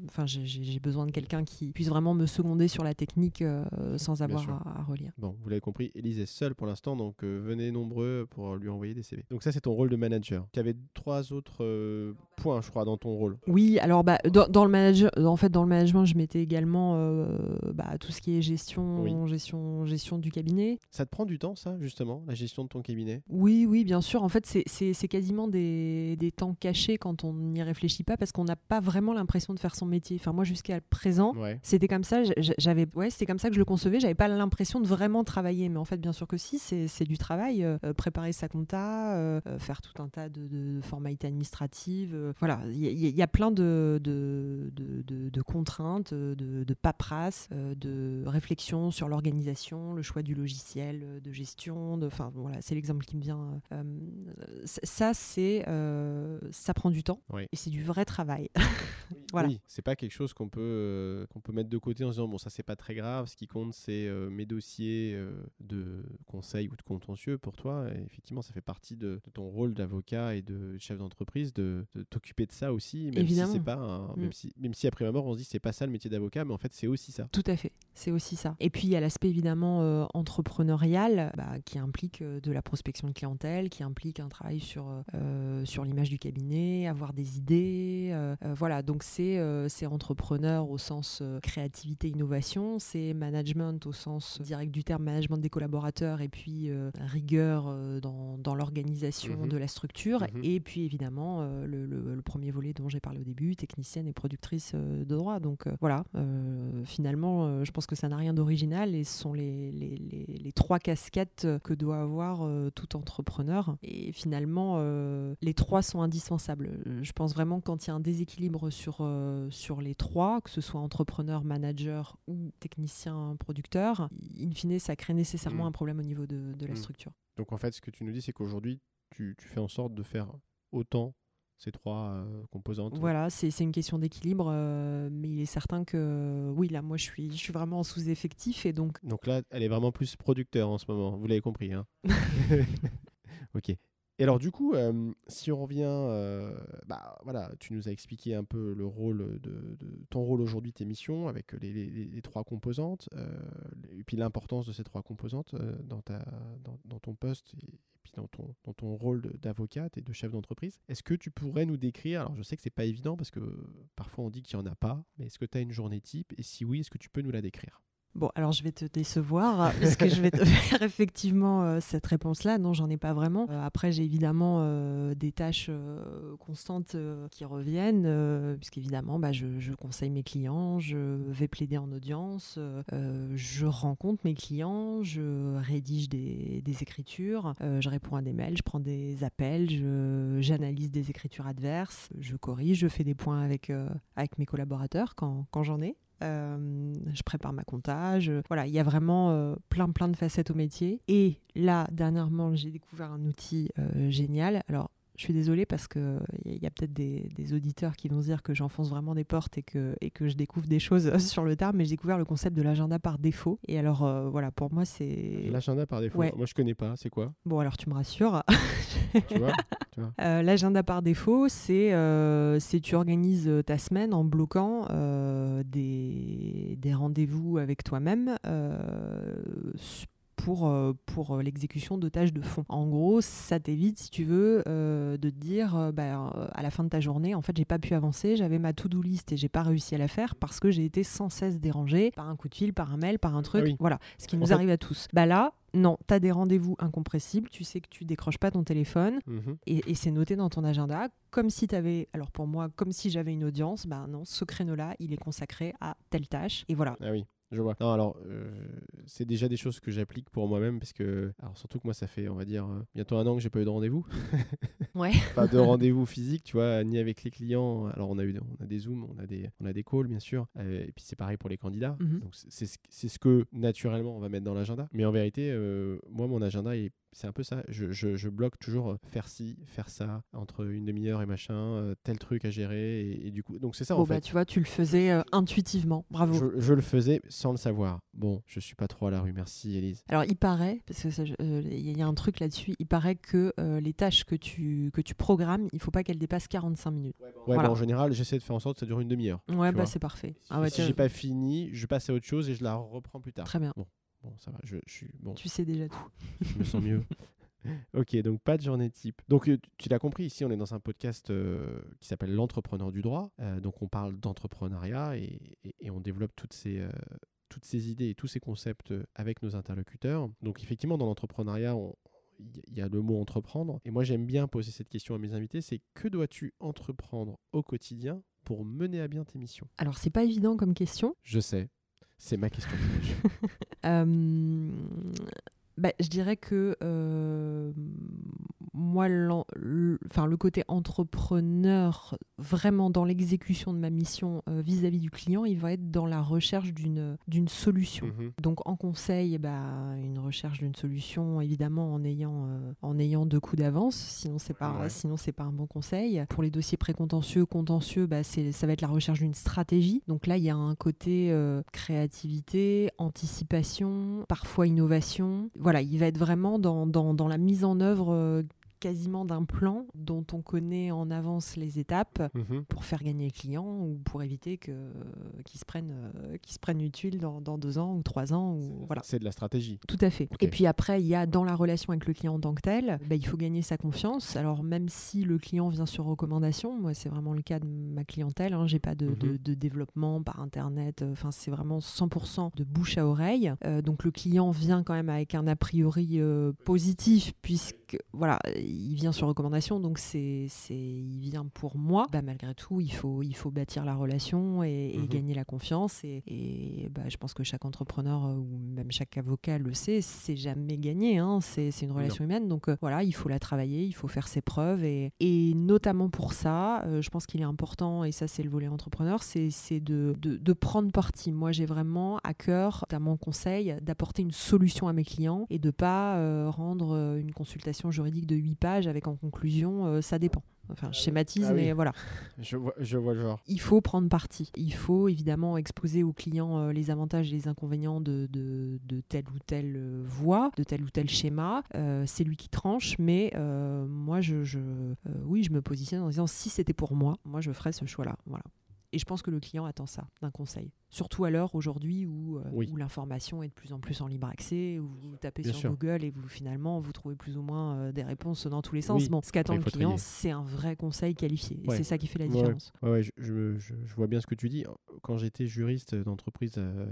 enfin j'ai- besoin de quelqu'un qui puisse vraiment me seconder sur la technique euh, sans avoir à, à relire. Bon, vous l'avez compris, Elise est seule pour l'instant, donc euh, venez nombreux pour lui envoyer des CV. Donc ça, c'est ton rôle de manager. Tu avais trois autres euh, points, je crois, dans ton rôle. Oui, alors bah, dans, dans le manager, en fait dans le management, je mettais également euh, bah, tout ce qui est gestion, Oui. gestion, gestion du cabinet. Ça te prend du temps, ça, justement, la gestion de ton cabinet? Oui, oui, bien sûr. En fait, c'est- quasiment des, des temps cachés quand on n'y réfléchit pas parce qu'on n'a pas vraiment l'impression de faire son métier. Enfin, moi, jusqu'à présent, Ouais. c'était comme ça. J'avais, ouais, c'était comme ça que je le concevais. J'avais pas l'impression de vraiment travailler. Mais en fait, bien sûr que si, c'est du travail. Euh, euh, préparer sa compta, euh, faire tout un tas de, de formalités administratives. euh, voilà, il y, a- il y a plein de, de, de- de- de contraintes, de, paperasse, de réflexion sur l'organisation, le choix du logiciel de gestion. Enfin, voilà, c'est l'exemple qui me vient. Euh, c- ça, c'est, euh, ça prend du temps et c'est du vrai travail. Voilà. Oui, c'est pas quelque chose qu'on peut, euh, qu'on peut mettre de côté en se disant bon ça c'est pas très grave, ce qui compte c'est euh, mes dossiers euh, de conseil ou de contentieux pour toi. Et effectivement, ça fait partie de, de ton rôle d'avocat et de chef d'entreprise de, de t'occuper de ça aussi, même Évidemment. si c'est pas un- Mm. même si même si après ma mort on se dit c'est pas ça le métier d'avocat, mais en fait c'est aussi ça. Tout à fait, c'est aussi ça. Et puis il y a l'aspect évidemment euh, entrepreneurial bah, qui implique euh, de la prospection de clientèle, qui implique un travail sur, euh, sur l'image du cabinet, avoir des idées. euh, euh, voilà, donc c'est euh, entrepreneur au sens euh, créativité, innovation, c'est management au sens direct du terme, management des collaborateurs et puis euh, rigueur euh, dans, dans l'organisation Mhm. de la structure. Mhm. Et puis évidemment euh, le, le- le premier volet dont j'ai parlé au début, technicienne et productrice euh, de droit. Donc euh, voilà, euh, finalement, euh, je pense que ça n'a rien d'original et ce sont les, les, les- les trois casquettes euh, que doit avoir euh, tout entrepreneur. Et finalement, euh, les trois sont indispensables. Euh, Je pense vraiment que quand il y a un déséquilibre sur, euh, sur les trois, que ce soit entrepreneur, manager ou technicien, producteur, in fine, ça crée nécessairement Mm. un problème au niveau de, de la Mm. structure. Donc en fait, ce que tu nous dis, c'est qu'aujourd'hui, tu, tu fais en sorte de faire autant ces trois euh, composantes. Voilà, c'est c'est une question d'équilibre, euh, mais il est certain que oui, là, moi, je suis, je suis vraiment en sous-effectif et donc Donc là, elle est vraiment plus producteur en ce moment. Vous l'avez compris, hein Ok. Et alors du coup, euh, si on revient, euh, bah voilà, tu nous as expliqué un peu le rôle de, ton rôle aujourd'hui, tes missions, avec les, trois composantes, euh, et puis l'importance de ces trois composantes dans, ta, dans, ton poste et, puis dans ton, dans ton rôle d'avocate et de chef d'entreprise. Est-ce que tu pourrais nous décrire, alors je sais que c'est pas évident parce que parfois on dit qu'il n'y en a pas, mais est-ce que tu as une journée type? Et si oui, est-ce que tu peux nous la décrire? Bon, alors je vais te décevoir, puisque je vais te faire effectivement euh, cette réponse-là. Non, j'en ai pas vraiment. Euh, après, j'ai évidemment euh, des tâches constantes qui reviennent, puisqu'évidemment, bah, je, conseille mes clients, je vais plaider en audience, je rencontre mes clients, je rédige des, écritures, je réponds à des mails, je prends des appels, j'analyse des écritures adverses, je corrige, je fais des points avec, avec mes collaborateurs quand j'en ai. Euh, je prépare ma comptage. Voilà, il y a vraiment euh, plein plein de facettes au métier. Et là, dernièrement, j'ai découvert un outil euh, génial. Alors, je suis désolée parce qu'il y a peut-être des, auditeurs qui vont se dire que j'enfonce vraiment des portes et que, et que je découvre des choses sur le tard, mais j'ai découvert le concept de l'agenda par défaut. Et alors, voilà, pour moi, c'est. L'agenda par défaut Moi, je connais pas. C'est quoi? Bon, alors tu me rassures. tu vois, euh, L'agenda par défaut, c'est euh, tu organises ta semaine en bloquant euh, des, des rendez-vous avec toi-même pour, euh, pour euh, l'exécution de tâches de fond. En gros, ça t'évite, si tu veux, euh, de te dire bah, à la fin de ta journée, en fait, j'ai pas pu avancer, j'avais ma to-do list et j'ai pas réussi à la faire parce que j'ai été sans cesse dérangé par un coup de fil, par un mail, par un truc. Ah voilà, ce qui nous arrive à tous. Bah là, non, tu as des rendez-vous incompressibles, tu sais que tu décroches pas ton téléphone mhm. et, c'est noté dans ton agenda comme si tu avais, alors pour moi, comme si j'avais une audience, bah non, ce créneau-là, il est consacré à telle tâche et voilà. Ah oui. Je vois. Non, alors, euh, c'est déjà des choses que j'applique pour moi-même parce que, alors surtout que moi, ça fait, on va dire, euh, bientôt un an que j'ai pas eu de rendez-vous. ouais. pas de rendez-vous physique, tu vois, ni avec les clients. Alors, on a eu, on a des zooms, on a des, on a des calls, bien sûr. Euh, et puis, c'est pareil pour les candidats. Mhm. Donc, c'est ce que naturellement on va mettre dans l'agenda. Mais en vérité, moi, mon agenda est c'est un peu ça. Je, je, bloque toujours euh, faire ci, faire ça, entre une demi-heure et machin, euh, tel truc à gérer. Et, du coup, donc c'est ça en bah, fait. Tu vois, tu le faisais euh, intuitivement. Bravo. Je, le faisais sans le savoir. Bon, je suis pas trop à la rue. Merci, Elise. Alors, il paraît, parce qu'il il y a un truc là-dessus, il paraît que les tâches que tu, que tu programmes, il faut pas qu'elles dépassent 45 minutes. Ouais, bah, en général, j'essaie de faire en sorte que ça dure une demi-heure. Ouais, bah c'est parfait. Si, ah j'ai pas fini, je passe à autre chose et je la reprends plus tard. Très bien. Bon. Bon, ça va, je, suis bon. Tu sais déjà tout. je me sens mieux. ok, donc pas de journée type. Donc euh, tu l'as compris, ici on est dans un podcast euh, qui s'appelle L'entrepreneur du droit. Euh, donc on parle d'entrepreneuriat et, on développe toutes ces, toutes ces idées et tous ces concepts avec nos interlocuteurs. Donc effectivement, dans l'entrepreneuriat, il y a le mot entreprendre. Et moi j'aime bien poser cette question à mes invités, c'est que dois-tu entreprendre au quotidien pour mener à bien tes missions? Alors c'est pas évident comme question. Je sais, c'est ma question. bah, je dirais que euh, moi, le, enfin, le côté entrepreneur, vraiment dans l'exécution de ma mission euh, vis-à-vis du client, il va être dans la recherche d'une, solution. Mhm. Donc en conseil, bah, une recherche d'une solution, évidemment en ayant, euh, en ayant deux coups d'avance, sinon c'est pas, sinon c'est pas un bon conseil. Pour les dossiers précontentieux, contentieux, bah, ça va être la recherche d'une stratégie. Donc là, il y a un côté créativité, anticipation, parfois innovation voilà, il va être vraiment dans, dans, dans la mise en œuvre euh, quasiment d'un plan dont on connaît en avance les étapes mhm. pour faire gagner le client ou pour éviter que qu'ils se prennent euh, se prennent utile dans, dans, deux ans ou trois ans ou voilà. c'est de la stratégie. Tout à fait. Et puis après il y a dans la relation avec le client en tant que tel bah, il faut gagner sa confiance. Alors même si le client vient sur recommandation moi c'est vraiment le cas de ma clientèle hein, j'ai pas de, de, mhm. de, développement par internet enfin c'est vraiment 100% de bouche à oreille. Euh, donc le client vient quand même avec un a priori euh, positif puisque voilà il vient sur recommandation, donc c'est, c'est, il vient pour moi. Bah, malgré tout, il faut, il faut bâtir la relation et, mhm. gagner la confiance. Et, et bah, je pense que chaque entrepreneur euh, ou même chaque avocat le sait, c'est jamais gagné. Hein. C'est, c'est une relation humaine. Donc euh, voilà, il faut la travailler, il faut faire ses preuves. Et, et notamment pour ça, euh, je pense qu'il est important, et ça c'est le volet entrepreneur, c'est, c'est de, de, de prendre parti. Moi, j'ai vraiment à cœur, à mon conseil, d'apporter une solution à mes clients et de pas rendre une consultation juridique de 8 pages avec en conclusion ça dépend. Enfin, je schématise, ah mais voilà. Je vois, je vois le genre. Il faut prendre parti. Il faut évidemment exposer au client les avantages et les inconvénients de, de, de telle ou telle voie, de tel ou tel schéma. c'est lui qui tranche, mais moi, je, je oui, je me positionne en disant si c'était pour moi, moi, je ferais ce choix-là. Voilà. Et je pense que le client attend ça d'un conseil. Surtout à l'heure aujourd'hui où, euh, où l'information est de plus en plus en libre accès, où vous tapez sur Google et vous finalement vous trouvez plus ou moins euh, des réponses dans tous les sens. Bon, ce qu'attend le client, c'est un vrai conseil qualifié. Et c'est ça qui fait la différence. Ouais, je, je, je, vois bien ce que tu dis. Quand j'étais juriste d'entreprise euh,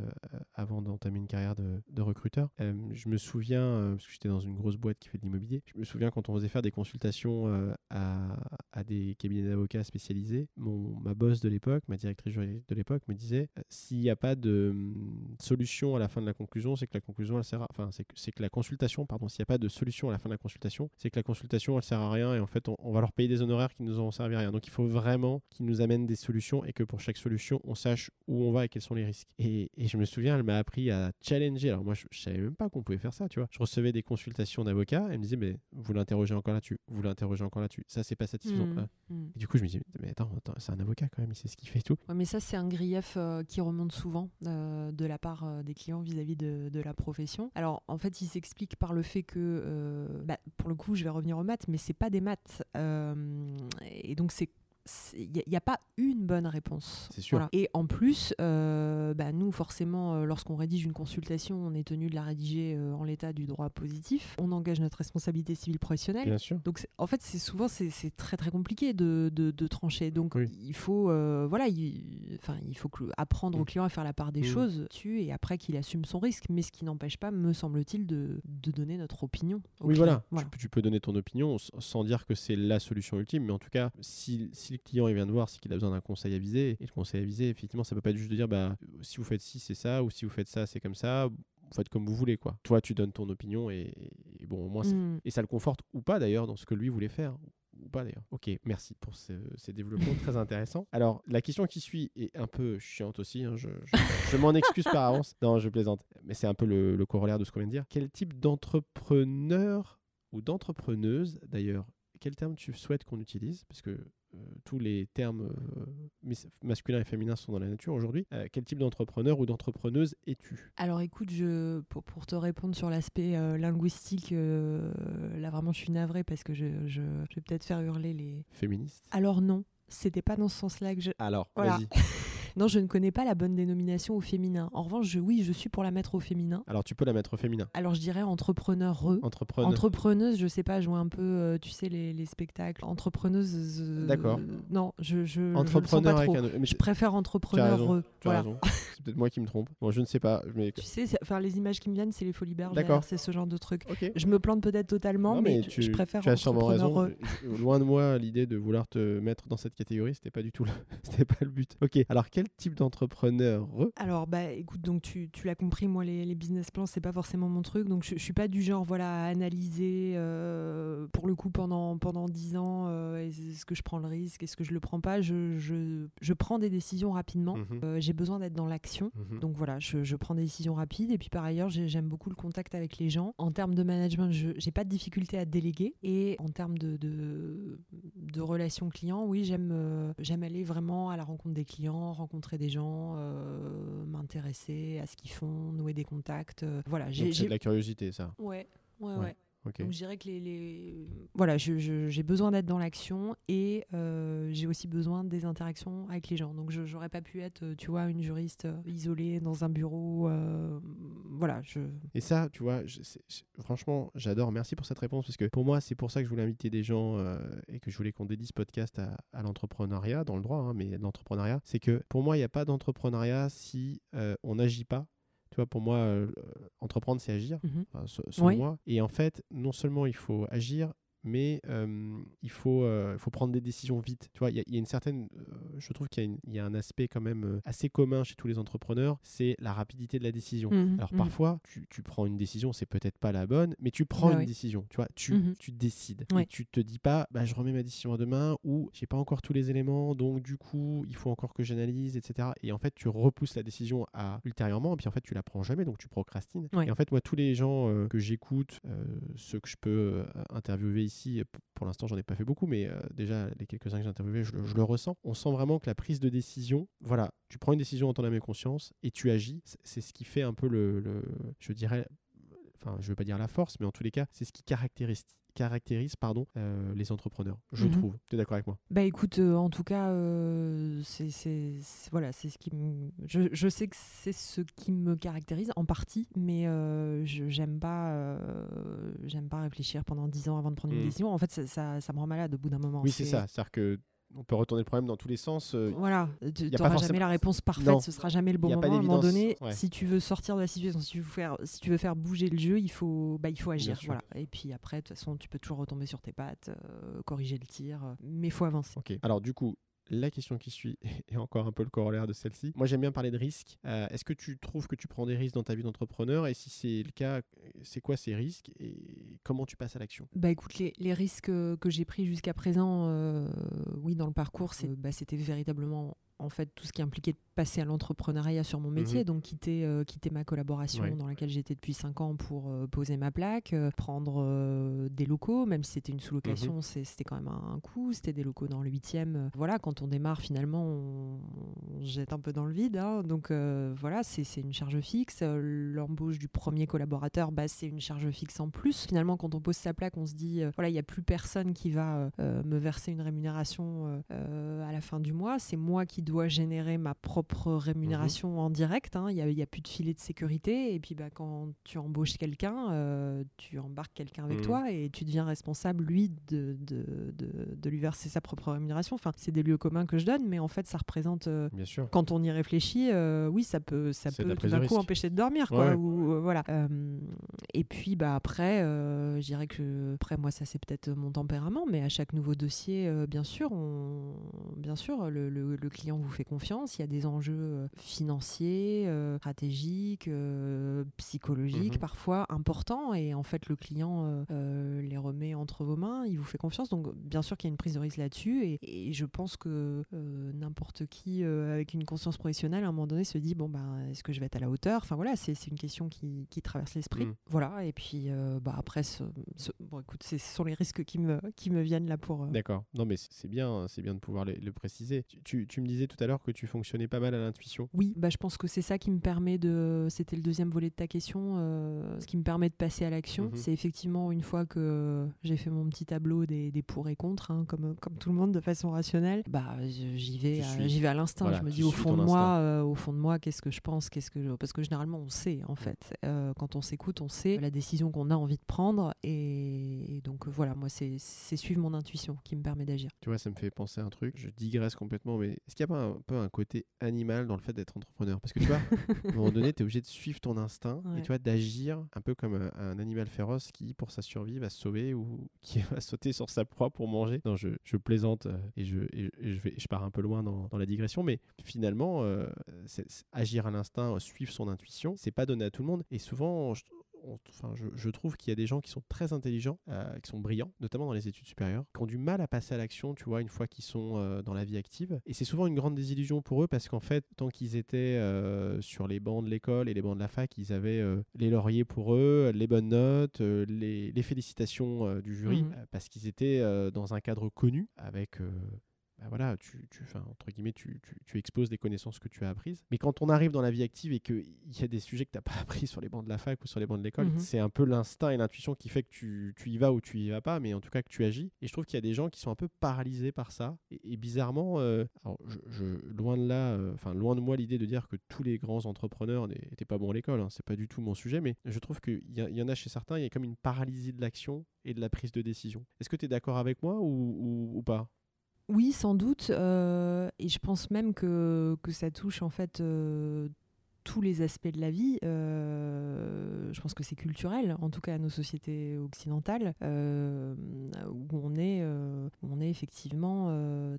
avant d'entamer une carrière de, de recruteur, je me souviens, parce que j'étais dans une grosse boîte qui fait de l'immobilier, je me souviens quand on faisait faire des consultations à, à, des cabinets d'avocats spécialisés, mon, ma boss de l'époque, ma directrice juridique de l'époque, me disait s'il n'y a pas de hum, solution à la fin de la conclusion, c'est que la conclusion, elle sert à... Enfin, c'est que, la consultation, pardon, s'il n'y a pas de solution à la fin de la consultation, c'est que la consultation, elle sert à rien et en fait, on, va leur payer des honoraires qui nous auront servi à rien. Donc, il faut vraiment qu'ils nous amènent des solutions et que pour chaque solution, on sache où on va et quels sont les risques. Et, je me souviens, elle m'a appris à challenger. Alors, moi, je, ne savais même pas qu'on pouvait faire ça, tu vois. Je recevais des consultations d'avocats, elle me disait, mais vous l'interrogez encore là-dessus, vous l'interrogez encore là-dessus. Ça, c'est pas satisfaisant. Mmh, mmh. Et du coup, je me dis, mais attends, c'est un avocat quand même, il sait ce qu'il fait et tout. Ouais, mais ça, c'est un grief euh, qui remonte souvent. Euh, de la part euh, des clients vis-à-vis de, la profession. Alors en fait, il s'explique par le fait que, euh, bah, pour le coup, je vais revenir aux maths, mais c'est pas des maths, et donc c'est il n'y a, pas une bonne réponse. C'est sûr. Et en plus, euh, bah, nous, forcément, euh, lorsqu'on rédige une consultation, on est tenu de la rédiger euh, en l'état du droit positif. On engage notre responsabilité civile professionnelle. Bien sûr. Donc, en fait, c'est souvent c'est très très compliqué de, de, trancher. Donc, il faut voilà, il, enfin, il faut apprendre au mm. client à faire la part des mm. choses tu et après qu'il assume son risque. Mais ce qui n'empêche pas, me semble-t-il, de, de, donner notre opinion. Oui, voilà. Tu, peux donner ton opinion sans dire que c'est la solution ultime, mais en tout cas, si, si le client il vient de voir, c'est qu'il a besoin d'un conseil avisé. Et le conseil avisé, effectivement, ça peut pas être juste de dire bah, si vous faites ci, c'est ça, ou si vous faites ça, c'est comme ça. Vous faites comme vous voulez, quoi. Toi, tu donnes ton opinion et, bon, au moins, mm. et ça le conforte ou pas d'ailleurs dans ce que lui voulait faire ou pas d'ailleurs. Ok, merci pour ces développements très intéressants. Alors, la question qui suit est un peu chiante aussi. Hein, je, je, m'en excuse par avance. Non, je plaisante. Mais c'est un peu le, le, corollaire de ce qu'on vient de dire. Quel type d'entrepreneur ou d'entrepreneuse, d'ailleurs, quel terme tu souhaites qu'on utilise? Parce que tous les termes euh, masculins et féminins sont dans la nature aujourd'hui. Euh, quel type d'entrepreneur ou d'entrepreneuse es-tu? Alors écoute, je, pour, pour, te répondre sur l'aspect linguistique, là vraiment je suis navrée parce que je, je, je vais peut-être faire hurler les... Féministes Alors non, c'était pas dans ce sens-là que je... Alors, vas-y. Non, je ne connais pas la bonne dénomination au féminin. En revanche, je, oui, je suis pour la mettre au féminin. Alors, tu peux la mettre au féminin. Alors, je dirais entrepreneur. Entrepreneur. Entrepreneuse, je sais pas, jouer un peu, euh, tu sais, les, spectacles. Entrepreneuse. Euh, D'accord. non, je. je entrepreneur je, avec un... je préfère entrepreneur. Tu as raison. c'est peut-être moi qui me trompe. Bon, je ne sais pas. Mais... Tu sais, enfin, les images qui me viennent, c'est les folies bergères. C'est ce genre de truc. Je me plante peut-être totalement, mais, tu, je préfère tu as sûrement raison. Loin de moi l'idée de vouloir te mettre dans cette catégorie, c'était pas du tout le, c'était pas le but. Ok. Alors, quel type d'entrepreneur alors, bah, écoute, donc tu, tu l'as compris, moi, les, les business plans, c'est pas forcément mon truc. Donc, je, je suis pas du genre, voilà, à analyser euh, pour le coup pendant, pendant 10 ans euh, est-ce que je prends le risque, est-ce que je le prends pas? Je, je, je prends des décisions rapidement. Mhm. Euh, j'ai besoin d'être dans l'action. Mhm. Donc, voilà, je, je, prends des décisions rapides. Et puis, par ailleurs, j'aime beaucoup le contact avec les gens. En termes de management, je n'ai pas de difficulté à déléguer. Et en termes de, de, de relations clients, oui, j'aime j'aime aller vraiment à la rencontre des clients, rencontrer des gens, euh, m'intéresser à ce qu'ils font, nouer des contacts. Euh, voilà, j'ai de la curiosité, ça. Ouais, ouais, ouais. Donc je dirais que les, voilà, j'ai besoin d'être dans l'action et euh, j'ai aussi besoin des interactions avec les gens. Donc je n'aurais pas pu être, tu vois, une juriste isolée dans un bureau. voilà. Je... Et ça, tu vois, franchement, j'adore. Merci pour cette réponse parce que pour moi, c'est pour ça que je voulais inviter des gens et que je voulais qu'on dédie ce podcast à, l'entrepreneuriat, dans le droit, hein, mais l'entrepreneuriat, c'est que pour moi, il n'y a pas d'entrepreneuriat si on n'agit pas tu vois, pour moi, euh, entreprendre, c'est agir, selon moi. Et en fait, non seulement il faut agir, mais il, faut, il faut prendre des décisions vite. Tu vois, il y, a une certaine. je trouve qu'il y, a un aspect quand même assez commun chez tous les entrepreneurs, c'est la rapidité de la décision. Mmh Alors mmh parfois, tu, tu, prends une décision, c'est peut-être pas la bonne, mais tu prends une décision. Tu vois, tu, mmh tu décides. Et tu te dis pas, bah, je remets ma décision à demain ou j'ai pas encore tous les éléments, donc du coup, il faut encore que j'analyse, etc. Et en fait, tu repousses la décision à ultérieurement, et puis en fait, tu la prends jamais, donc tu procrastines. Et en fait, moi, tous les gens que j'écoute, ceux que je peux interviewer ici, pour l'instant, j'en ai pas fait beaucoup, mais déjà, les quelques-uns que j'ai interviewés, je, le ressens. On sent vraiment que la prise de décision, voilà, tu prends une décision en ton âme et conscience et tu agis. C'est ce qui fait un peu le, je dirais, enfin, je veux pas dire la force, mais en tous les cas, c'est ce qui caractérise caractérise pardon, euh, les entrepreneurs, je mhm. trouve. Tu es d'accord avec moi? Bah écoute, euh, en tout cas, euh, c'est voilà, c'est ce qui je, je, sais que c'est ce qui me caractérise en partie, mais je j'aime pas j'aime pas réfléchir pendant 10 ans avant de prendre une mmh. décision. En fait, ça, ça, ça, me rend malade au bout d'un moment. Oui, c'est ça. C'est-à-dire que on peut retourner le problème dans tous les sens. Euh, voilà, tu n'auras jamais la réponse parfaite, ce sera jamais le bon moment. À un moment donné, si tu veux sortir de la situation, si tu veux faire, si tu veux faire bouger le jeu, il faut, bah, il faut agir. Voilà. Et puis après, de toute façon, tu peux toujours retomber sur tes pattes, euh, corriger le tir, euh, mais il faut avancer. Ok. Alors du coup, la question qui suit est encore un peu le corollaire de celle-ci. Moi, j'aime bien parler de risques. Euh, est-ce que tu trouves que tu prends des risques dans ta vie d'entrepreneur Et si c'est le cas, c'est quoi ces risques et comment tu passes à l'action? Bah écoute, les, risques que j'ai pris jusqu'à présent, euh, oui, dans le parcours, bah, c'était véritablement en fait tout ce qui impliquait de passer à l'entrepreneuriat sur mon métier, mhm. donc quitter, euh, quitter ma collaboration dans laquelle j'étais depuis 5 ans pour euh, poser ma plaque, euh, prendre des locaux, même si c'était une sous-location, mhm. c'était quand même un, coût, c'était des locaux dans le 8e. voilà, quand on démarre finalement, on, jette un peu dans le vide, hein. donc voilà, c'est une charge fixe. L'embauche du premier collaborateur, bah, c'est une charge fixe en plus. Finalement, quand on pose sa plaque, on se dit, voilà, il n'y a plus personne qui va me verser une rémunération à la fin du mois, c'est moi qui dois générer ma propre rémunération en direct. Hein. Il n'y a, plus de filet de sécurité. Et puis, bah, quand tu embauches quelqu'un, euh, tu embarques quelqu'un avec mhm. toi et tu deviens responsable, lui, de, de, de, lui verser sa propre rémunération. Enfin, c'est des lieux communs que je donne, mais en fait, ça représente. Euh, Bien sûr. Quand on y réfléchit, euh, oui, ça peut, ça peut tout d'un coup empêcher de dormir. Quoi, ou, voilà. et puis, bah, après, je dirais que, après, moi, ça, c'est peut-être mon tempérament, mais à chaque nouveau dossier, bien sûr, on, bien sûr, le, le, le client vous fait confiance. Il y a des enjeux euh, financiers, euh, stratégiques, euh, psychologiques mhm. parfois importants. Et en fait, le client les remet entre vos mains. Il vous fait confiance. Donc, bien sûr qu'il y a une prise de risque là-dessus. Et, je pense que n'importe qui avec une conscience professionnelle, à un moment donné, se dit bon, ben, est-ce que je vais être à la hauteur? Enfin, voilà, c'est une question qui, qui traverse l'esprit. Mhm. Voilà. Et puis, bah, après, ce, bon, écoute, ce sont les risques qui me, qui me viennent là pour. D'accord. Non, mais c'est bien, c'est bien de pouvoir le, préciser. Tu, tu me disais tout à l'heure que tu fonctionnais pas mal à l'intuition. Oui, bah, je pense que c'est ça qui me permet de. C'était le deuxième volet de ta question. Euh, ce qui me permet de passer à l'action, mhm. c'est effectivement une fois que j'ai fait mon petit tableau des, des pour et contre, hein, comme, comme tout le monde de façon rationnelle, bah, j'y vais, j'y vais à l'instinct. je me dis au fond, de moi, euh, au fond de moi, qu'est-ce que je pense, qu'est-ce que parce que généralement on sait en fait. Euh, quand on s'écoute, on sait la décision qu'on a envie de prendre et, donc voilà, moi c'est suivre mon intuition qui me permet d'agir. Tu vois, ça me fait penser à un truc. Je digresse complètement, mais est-ce qu'il n'y a pas un peu un côté animal dans le fait d'être entrepreneur. Parce que tu vois, à un moment donné, tu es obligé de suivre ton instinct et tu vois, d'agir un peu comme un, animal féroce qui, pour sa survie, va se sauver ou qui va sauter sur sa proie pour manger. Non, je, je plaisante euh, et, je, je, vais, je pars un peu loin dans, dans la digression, mais finalement, euh, agir à l'instinct, suivre son intuition, c'est pas donné à tout le monde. Et souvent, je, enfin, je, trouve qu'il y a des gens qui sont très intelligents, euh, qui sont brillants, notamment dans les études supérieures, qui ont du mal à passer à l'action, tu vois, une fois qu'ils sont euh, dans la vie active. Et c'est souvent une grande désillusion pour eux parce qu'en fait, tant qu'ils étaient euh, sur les bancs de l'école et les bancs de la fac, ils avaient les lauriers pour eux, les bonnes notes, les, félicitations du jury, mmh parce qu'ils étaient dans un cadre connu avec bah voilà, tu, tu entre guillemets, tu, tu, tu, exposes des connaissances que tu as apprises. Mais quand on arrive dans la vie active et qu'il y a des sujets que tu n'as pas appris sur les bancs de la fac ou sur les bancs de l'école, mhm. c'est un peu l'instinct et l'intuition qui fait que tu, tu, y vas ou tu y vas pas, mais en tout cas que tu agis. Et je trouve qu'il y a des gens qui sont un peu paralysés par ça. Et, bizarrement, euh, alors je, loin de là, euh, loin de moi l'idée de dire que tous les grands entrepreneurs n'étaient pas bons à l'école, hein, c'est pas du tout mon sujet, mais je trouve qu'il y, y, en a chez certains, il y a comme une paralysie de l'action et de la prise de décision. Est-ce que tu es d'accord avec moi ou, ou, ou pas? Oui, sans doute. Euh, et je pense même que, ça touche en fait euh, tous les aspects de la vie. Euh, je pense que c'est culturel, en tout cas à nos sociétés occidentales, euh, où on est, euh, où on est effectivement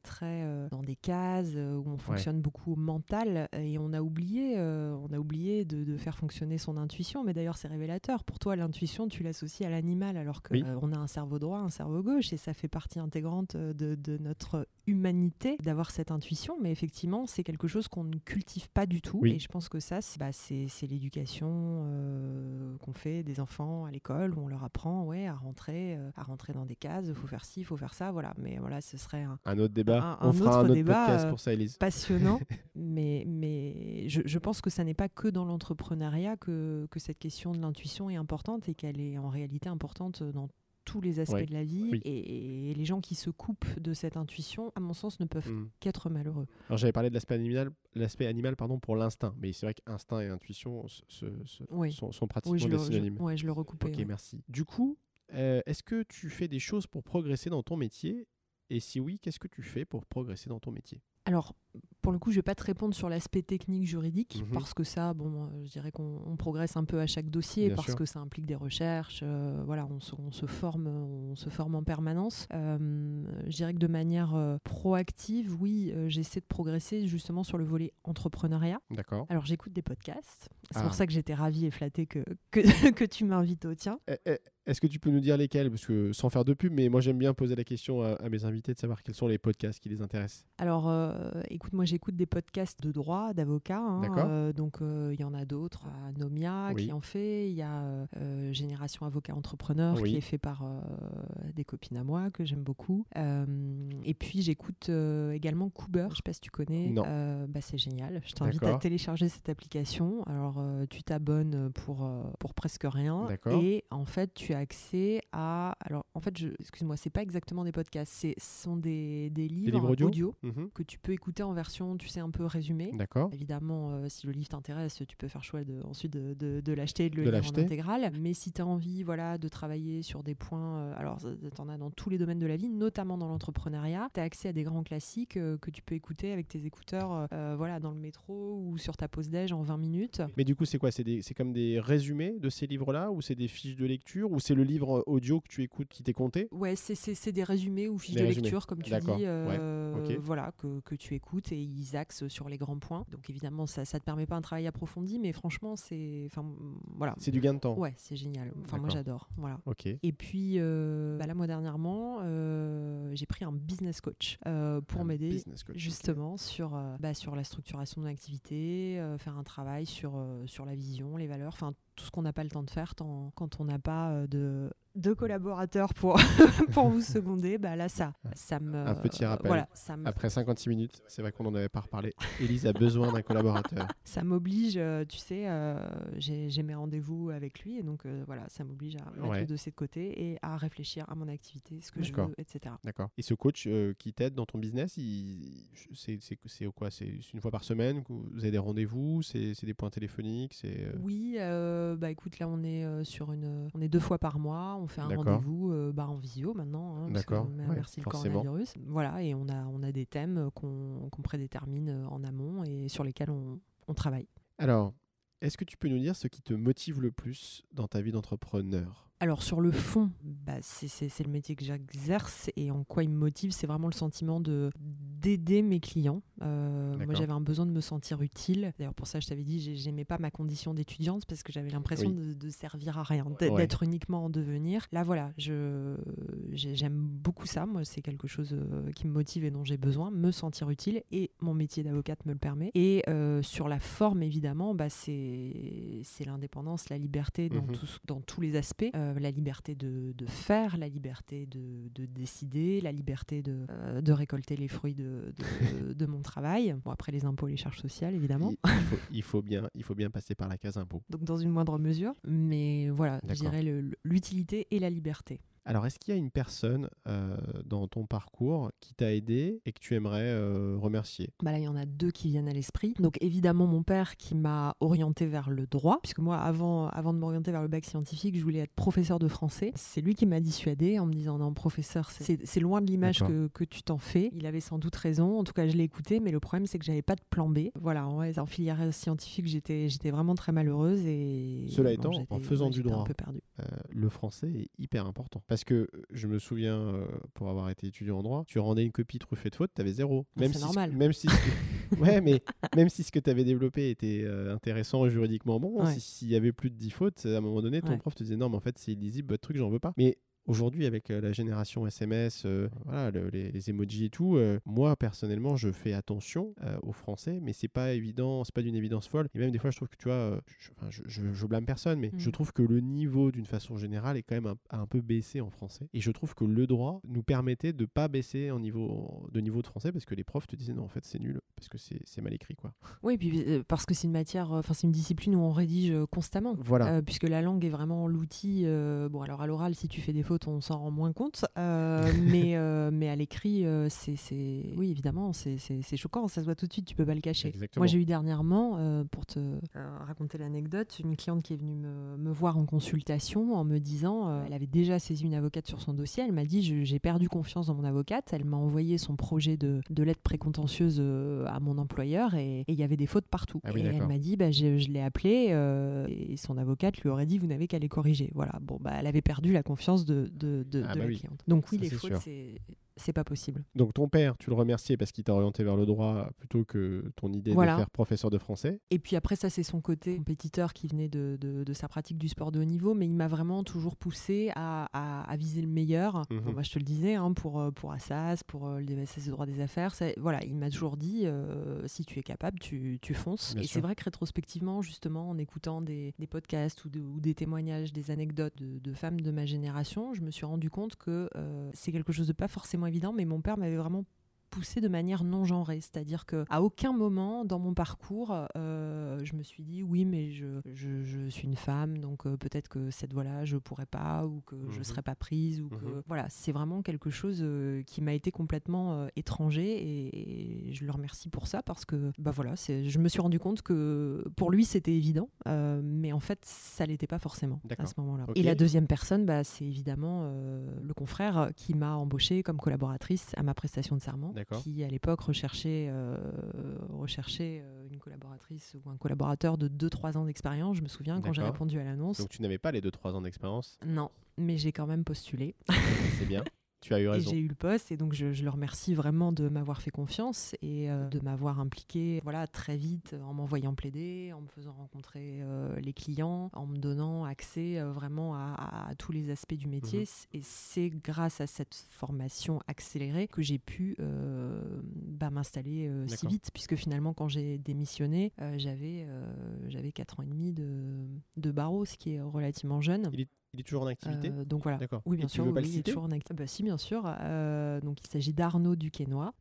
très dans des cases, où on fonctionne beaucoup au mental, et on a oublié, on a oublié de, de, faire fonctionner son intuition. Mais d'ailleurs, c'est révélateur. Pour toi, l'intuition, tu l'associes à l'animal, alors qu'on on a un cerveau droit, un cerveau gauche, et ça fait partie intégrante de, de notre humanité d'avoir cette intuition. Mais effectivement, c'est quelque chose qu'on ne cultive pas du tout. Et je pense que ça, c'est bah, l'éducation euh, qu'on fait des enfants à l'école, où on leur apprend ouais, à, rentrer, euh, à rentrer dans des cases, il faut faire ci, il faut faire ça. Voilà. Mais voilà, ce serait un, un autre débat. on fera un autre débat, podcast pour ça, Elise. Passionnant. mais mais je, je, pense que ça n'est pas que dans l'entrepreneuriat que, que cette question de l'intuition est importante et qu'elle est en réalité importante dans tous les aspects de la vie. Et, les gens qui se coupent de cette intuition, à mon sens, ne peuvent hmm. qu'être malheureux. Alors j'avais parlé de l'aspect animal, l'aspect animal pardon, pour l'instinct. Mais c'est vrai qu'instinct et intuition sont, pratiquement des synonymes. Oui, je le recoupais. Ok, merci. Du coup, euh, est-ce que tu fais des choses pour progresser dans ton métier? Et si oui, qu'est-ce que tu fais pour progresser dans ton métier? Alors, pour le coup, je ne vais pas te répondre sur l'aspect technique juridique, mhm. parce que ça, bon, je dirais qu'on progresse un peu à chaque dossier, parce que ça implique des recherches, euh, voilà, on se, forme, on se forme en permanence. Euh, je dirais que de manière euh, proactive, oui, j'essaie de progresser justement sur le volet entrepreneuriat. D'accord. Alors, j'écoute des podcasts. C'est pour ah. ça que j'étais ravie et flattée que, que, que tu m'invites au tien. Est-ce que tu peux nous dire lesquels? Parce que sans faire de pub, mais moi j'aime bien poser la question à, mes invités de savoir quels sont les podcasts qui les intéressent. Alors, écoute, moi j'écoute des podcasts de droit, d'avocats. Hein, euh, donc euh, il y en a d'autres. Nomia qui en fait. Il y a euh, Génération Avocat Entrepreneur qui est fait par des copines à moi que j'aime beaucoup. et puis j'écoute également Cooper. Je sais pas si tu connais. bah, c'est génial. Je t'invite à télécharger cette application. Alors tu t'abonnes pour, pour presque rien. Et en fait tu as accès à. Alors en fait, excuse-moi, c'est pas exactement des podcasts. Ce sont des, des livres, audio, mhm. que tu peux écouter en version, tu sais, un peu résumée. D'accord. Évidemment, euh, si le livre t'intéresse, tu peux faire choix de, ensuite de, de, l'acheter et de le lire en intégrale. Mais si tu as envie voilà, de travailler sur des points, euh, alors tu en as dans tous les domaines de la vie, notamment dans l'entrepreneuriat, tu as accès à des grands classiques euh, que tu peux écouter avec tes écouteurs voilà, dans le métro ou sur ta pause déj en 20 minutes. Mais du coup, c'est quoi? C'est comme des résumés de ces livres-là ou c'est des fiches de lecture ou c'est le livre audio que tu écoutes qui t'est compté? Ouais, c'est des résumés ou fiches de lecture, comme tu dis, voilà, que, que tu écoutes et ils axent sur les grands points. Donc évidemment, ça ne te permet pas un travail approfondi, mais franchement, c'est enfin voilà. C'est du gain de temps. Ouais, c'est génial. Enfin moi j'adore. Voilà. Ok. Et puis euh, bah là moi dernièrement, euh, j'ai pris un business coach euh, pour m'aider justement sur bah, sur la structuration de l'activité, faire un travail sur sur la vision, les valeurs, enfin tout ce qu'on n'a pas le temps de faire quand on n'a pas de deux collaborateurs pour, pour vous seconder, bah là, ça, ça me. Un petit rappel. Voilà, ça Après 56 minutes, c'est vrai qu'on n'en avait pas reparlé. Élise a besoin d'un collaborateur. Ça m'oblige, euh, tu sais, euh, j'ai mes rendez-vous avec lui, et donc euh, voilà, ça m'oblige à mettre le dossier de côté et à réfléchir à mon activité, ce que je veux, etc. D'accord. Et ce coach qui t'aide dans ton business, c'est quoi? C'est une fois par semaine Vous avez des rendez-vous? C'est des points téléphoniques? Oui, bah écoute, là, on est sur une. On est deux fois par mois on fait un rendez-vous euh, bah, en visio maintenant. Hein, D'accord. merci le coronavirus. Voilà, et on a, on a des thèmes qu'on prédétermine euh, en amont et sur lesquels on, on travaille. Alors, est-ce que tu peux nous dire ce qui te motive le plus dans ta vie d'entrepreneur? Alors sur le fond, bah, c'est le métier que j'exerce et en quoi il me motive, c'est vraiment le sentiment de d'aider mes clients. Euh, moi j'avais un besoin de me sentir utile. D'ailleurs pour ça je t'avais dit j'aimais pas ma condition d'étudiante parce que j'avais l'impression de, servir à rien, d'être uniquement en devenir. Là voilà, j'aime beaucoup ça. Moi c'est quelque chose euh, qui me motive et dont j'ai besoin, me sentir utile et mon métier d'avocate me le permet. Et euh, sur la forme évidemment, bah, c'est l'indépendance, la liberté dans, mhm. dans tous les aspects. Euh, la liberté de, faire, la liberté de, décider, la liberté de, euh, de récolter les fruits de, mon travail. Bon, après les impôts, les charges sociales, évidemment. Il, faut, bien, il faut bien passer par la case impôt. Donc dans une moindre mesure. Mais voilà, je dirais l'utilité et la liberté. Alors, est-ce qu'il y a une personne euh, dans ton parcours qui t'a aidé et que tu aimerais euh, remercier? Bah Là, il y en a deux qui viennent à l'esprit. Donc, évidemment, mon père qui m'a orienté vers le droit, puisque moi, avant, avant de m'orienter vers le bac scientifique, je voulais être professeur de français. C'est lui qui m'a dissuadé en me disant non, professeur, c'est loin de l'image que, que, tu t'en fais. Il avait sans doute raison. En tout cas, je l'ai écouté, mais le problème, c'est que j'avais pas de plan B. Voilà, en, en filière scientifique, j'étais vraiment très malheureuse. Et Cela étant, en faisant du droit, un peu perdu. Euh, le français est hyper important. Parce que euh, je me souviens, euh, pour avoir été étudiant en droit, tu rendais une copie truffée de fautes, tu avais zéro. Même c'est normal. même si ouais, mais même si ce que tu avais développé était intéressant juridiquement bon, s'il y avait plus de 10 fautes, à un moment donné, ton prof te disait non, mais en fait, c'est illisible, votre truc, j'en veux pas. Mais Aujourd'hui, avec euh, la génération SMS, euh, voilà, les, emojis et tout, euh, moi personnellement, je fais attention aux Français, mais c'est pas évident, c'est pas d'une évidence folle. Et même des fois, je trouve que tu vois, je, je, blâme personne, mais je mm. trouve que le niveau, d'une façon générale, est quand même un, peu baissé en français. Et je trouve que le droit nous permettait de pas baisser en niveau, de niveau de français parce que les profs te disaient non, en fait, c'est nul parce que c'est mal écrit, quoi. Oui, puis parce que c'est une matière, enfin, c'est une discipline où on rédige constamment. Voilà. puisque la langue est vraiment l'outil. bon, alors à l'oral, si tu fais des fautes, on s'en rend moins compte. Euh, mais, euh, mais à l'écrit, euh, c'est, oui, évidemment, c'est, choquant. Ça se voit tout de suite, tu peux pas le cacher. Moi, j'ai eu dernièrement, pour te raconter l'anecdote, une cliente qui est venue me, me voir en consultation en me disant, elle avait déjà saisi une avocate sur son dossier. Elle m'a dit, j'ai perdu confiance dans mon avocate. Elle m'a envoyé son projet de, de lettre précontentieuse à mon employeur et il y avait des fautes partout. Ah et elle m'a dit, bah, je, je l'ai appelé et son avocate lui aurait dit, vous n'avez qu'à les corriger. Voilà. Bon, bah, elle avait perdu la confiance de, de, de, ah de bah la cliente. Donc oui, les fautes, c'est c'est pas possible. Donc ton père, tu le remerciais parce qu'il t'a orienté vers le droit plutôt que ton idée de faire professeur de français. Et puis après ça, c'est son côté compétiteur qui venait de, de, sa pratique du sport de haut niveau, mais il m'a vraiment toujours poussé à, à, viser le meilleur. Mhm. moi, je te le disais, hein, pour, euh, pour Assas, pour euh, le DSS droit des affaires, voilà, il m'a toujours dit, euh, si tu es capable, tu, tu fonces. et c'est vrai que rétrospectivement, justement, en écoutant des, des podcasts ou, ou, des témoignages, des anecdotes de, de, femmes de ma génération, je me suis rendu compte que c'est quelque chose de pas forcément évident, mais mon père m'avait vraiment poussé de manière non genrée. C'est-à-dire qu'à aucun moment dans mon parcours, euh, je me suis dit oui, mais je, je, suis une femme, donc euh, peut-être que cette voie-là, je pourrais pas, ou que je je mhm. serais pas prise, ou que. Mhm. Voilà, c'est vraiment quelque chose euh, qui m'a été complètement étranger et, je le remercie pour ça parce que bah voilà, je me suis rendu compte que pour lui c'était évident, mais en fait ça l'était pas forcément à ce moment-là. Et la deuxième personne, bah, c'est évidemment le confrère qui m'a embauchée comme collaboratrice à ma prestation de serment qui à l'époque recherchait, euh, recherchait euh, une collaboratrice ou un collaborateur de 2-3 ans d'expérience. Je me souviens quand j'ai répondu à l'annonce. Donc tu n'avais pas les 2-3 ans d'expérience? Non, mais j'ai quand même postulé. C'est bien. Tu as eu raison. j'ai eu le poste et donc je, le remercie vraiment de m'avoir fait confiance et euh, de m'avoir impliqué voilà, très vite en m'envoyant plaider, en me faisant rencontrer euh, les clients, en me donnant accès euh, vraiment à, tous les aspects du métier. Mhm. Et c'est grâce à cette formation accélérée que j'ai pu bah, m'installer si vite puisque finalement quand j'ai démissionné, j'avais j'avais 4 ans et demi de, de barreau, ce qui est relativement jeune. Il est toujours en activité euh, Donc voilà. Oui, bien sûr. il est toujours en activité. Bah, si, bien sûr. Euh, donc il s'agit d'Arnaud Duquesnoy,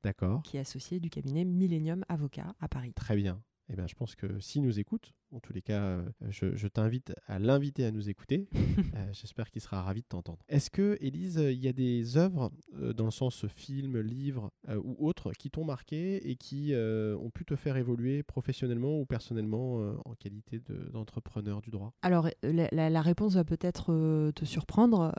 qui est associé du cabinet Millennium Avocat à Paris. Très bien. Eh bien, je pense que s'il nous écoute, en tous les cas, euh, je, t'invite à l'inviter à nous écouter. Euh, j'espère qu'il sera ravi de t'entendre. Est-ce que, Élise, il y a des œuvres, euh, dans le sens film, livre ou autres, qui t'ont marqué et qui ont pu te faire évoluer professionnellement ou personnellement en qualité d'entrepreneur du droit? Alors, la, réponse va peut-être te surprendre.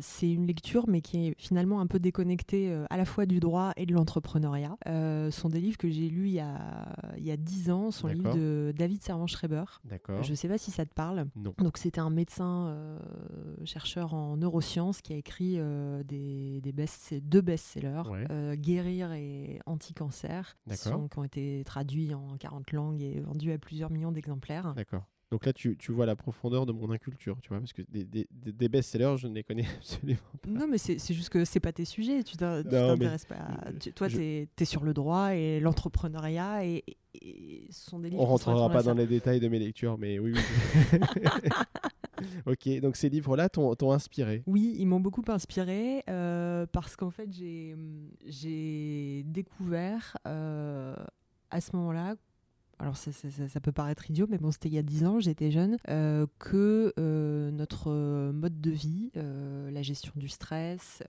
C'est une lecture, mais qui est finalement un peu déconnectée à la fois du droit et de l'entrepreneuriat. ce sont des livres que j'ai lus il y a, il y a 10 ans, sont les livres de David Servan Schreiber. D'accord. Je ne sais pas si ça te parle. Non. Donc c'était un médecin euh, chercheur en neurosciences qui a écrit euh, des, des best deux best-sellers, euh, Guérir et Anti-cancer, qui ont été traduits en 40 langues et vendus à plusieurs millions d'exemplaires. D'accord. Donc là, tu, tu, vois la profondeur de mon inculture, tu vois, parce que des, des, des best-sellers, je ne les connais absolument pas. Non, mais c'est juste que c'est pas tes sujets, tu t'intéresses pas. toi, tu es, sur le droit et l'entrepreneuriat et, ce sont des livres. On rentrera pas dans les détails de mes lectures, mais oui, oui. ok, donc ces livres-là t'ont inspiré Oui, ils m'ont beaucoup inspiré euh, parce qu'en fait, j'ai découvert euh, à ce moment-là alors ça, ça, ça, ça, peut paraître idiot, mais bon, c'était il y a 10 ans, j'étais jeune, euh, que euh, notre mode de vie, euh, la gestion du stress,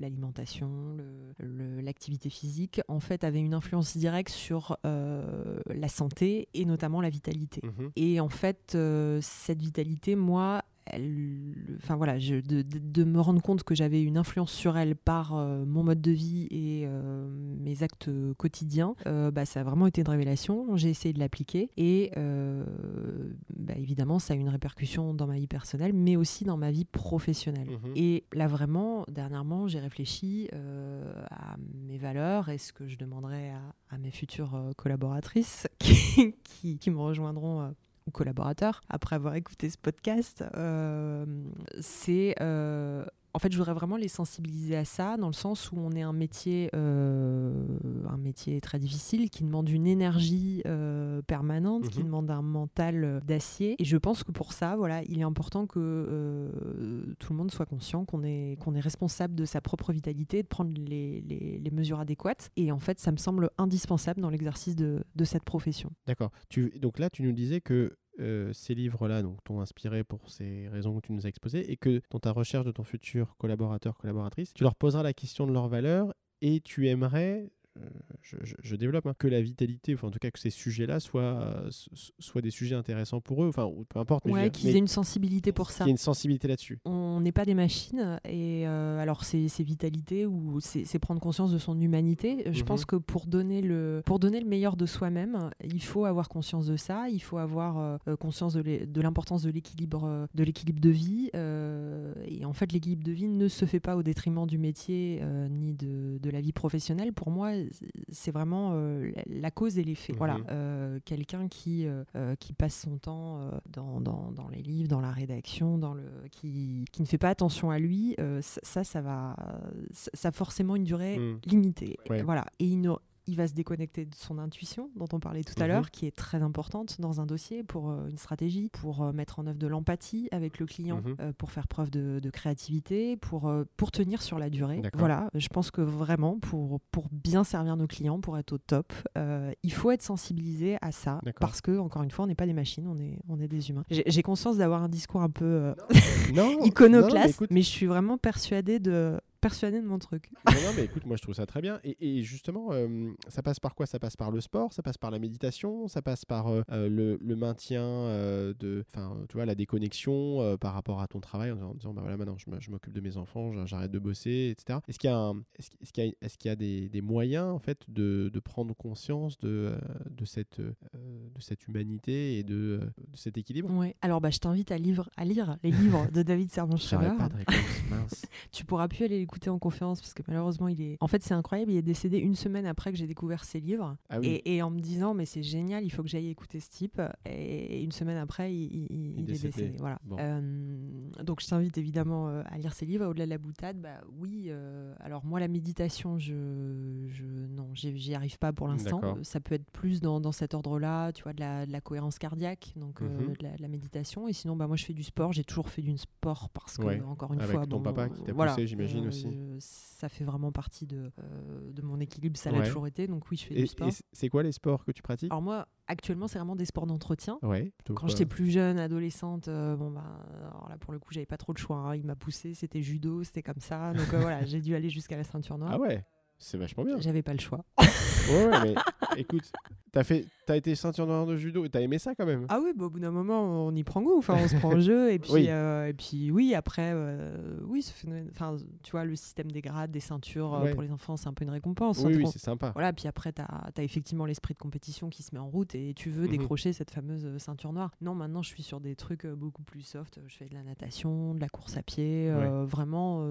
l'alimentation, l'activité physique, en fait, avait une influence directe sur la santé et notamment la vitalité. Mmh et en fait, cette vitalité, moi, enfin voilà, je, de, me rendre compte que j'avais une influence sur elle par euh, mon mode de vie et euh, mes actes quotidiens, euh, bah, ça a vraiment été une révélation. J'ai essayé de l'appliquer et bah, évidemment, ça a une répercussion dans ma vie personnelle, mais aussi dans ma vie professionnelle. Mmh et là, vraiment, dernièrement, j'ai réfléchi à mes valeurs et ce que je demanderais à, mes futures collaboratrices qui, qui, qui me rejoindront ou collaborateurs, après avoir écouté ce podcast, euh, c'est euh, en fait, je voudrais vraiment les sensibiliser à ça, dans le sens où on est un métier, euh, un métier très difficile, qui demande une énergie euh, permanente, qui mhm. demande un mental euh, d'acier. Et je pense que pour ça, voilà, il est important que tout le monde soit conscient qu'on est, qu'on est responsable de sa propre vitalité, de prendre les, les, les, mesures adéquates. Et en fait, ça me semble indispensable dans l'exercice de, de cette profession. D'accord. Donc là, tu nous disais que euh, ces livres-là t'ont inspiré pour ces raisons que tu nous as exposées et que dans ta recherche de ton futur collaborateur, collaboratrice, tu leur poseras la question de leurs valeurs et tu aimerais euh, je, développe, hein, que la vitalité, enfin en tout cas que ces sujets-là soient, soient des sujets intéressants pour eux, enfin peu importe. Ouais, qu'ils aient une sensibilité pour ça. Qu'il y ait une sensibilité là-dessus. On n'est pas des machines, et euh, alors c'est vitalité ou c'est prendre conscience de son humanité. Je mhm. pense que pour donner, le, pour donner le meilleur de soi-même, il faut avoir conscience de ça, il faut avoir euh, conscience de l'importance de l'équilibre de de vie. et en fait, l'équilibre de vie ne se fait pas au détriment du métier ni de, de la vie professionnelle. Pour moi, c'est vraiment euh, la cause et l'effet. Voilà, mhm. euh, quelqu'un qui, euh, qui passe son temps dans, dans, dans, les livres, dans la rédaction, dans le, qui, qui ne fait pas attention à lui, ça, ça va, ça, a forcément une durée mhm. limitée. Voilà, et il il va se déconnecter de son intuition, dont on parlait tout à mhm. l'heure, qui est très importante dans un dossier pour euh, une stratégie, pour euh, mettre en œuvre de l'empathie avec le client, mhm. euh, pour faire preuve de, créativité, pour, pour tenir sur la durée. Voilà, je pense que vraiment, pour, pour bien servir nos clients, pour être au top, il faut être sensibilisé à ça, parce que, encore une fois, on n'est pas des machines, on est, on est des humains. J'ai conscience d'avoir un discours un peu iconoclaste, mais je suis vraiment persuadée de persuadé de mon truc. non, mais écoute, moi je trouve ça très bien. Et, justement, euh, ça passe par quoi? Ça passe par le sport, ça passe par la méditation, ça passe par euh, euh, le, maintien de, enfin, tu vois, la déconnexion par rapport à ton travail en, disant, bah voilà, maintenant je m'occupe de mes enfants, j'arrête de bosser, etc. Est-ce qu'il y a, est-ce, qu'il y a, est-ce qu'il y a des, des, moyens en fait de, de prendre conscience de, de cette, de cette humanité et de, de cet équilibre? Oui. Alors, bah, je t'invite à, lire, à lire les livres de David Servan-Schreiber. tu pourras plus aller en conférence parce que malheureusement, il est. En fait, c'est incroyable. Il est décédé une semaine après que j'ai découvert ses livres. Ah et, en me disant, mais c'est génial, il faut que j'aille écouter ce type. Et, une semaine après, il, est décédé. Voilà. Euh, donc, je t'invite évidemment euh, à lire ses livres. Au-delà de la boutade, bah oui. Euh, alors, moi, la méditation, je. je non, j'y arrive pas pour l'instant. Ça peut être plus dans, dans cet ordre-là, tu vois, de la, de la, cohérence cardiaque, donc mhm. de, la, méditation. Et sinon, bah, moi, je fais du sport. J'ai toujours fait du sport parce que, encore une Avec fois. ton papa qui t'a poussé, j'imagine aussi ça fait vraiment partie de, euh, de mon équilibre, ça l'a toujours été, donc oui, je fais du sport. Et c'est quoi les sports que tu pratiques? Alors moi, actuellement, c'est vraiment des sports d'entretien. Ouais, Quand j'étais plus jeune, adolescente, euh, bon bah, alors là pour le coup, j'avais pas trop de choix. Hein. Il m'a poussé, c'était judo, c'était comme ça, donc euh, voilà, j'ai dû aller jusqu'à la ceinture noire. Ah ouais, c'est vachement bien. J'avais pas le choix. ouais, ouais, mais écoute, T'as fait, as été ceinture noire de judo et t'as aimé ça quand même Ah oui, bah, au bout d'un moment, on y prend goût. Enfin, on se prend au jeu et puis, oui. Euh, et puis oui, après, euh, oui, enfin, tu vois, le système des grades, des ceintures euh, pour les enfants, c'est un peu une récompense. Oui, oui c'est sympa. Voilà, puis après, t'as as effectivement l'esprit de compétition qui se met en route et tu veux mhm. décrocher cette fameuse ceinture noire. Non, maintenant, je suis sur des trucs beaucoup plus soft. Je fais de la natation, de la course à pied, vraiment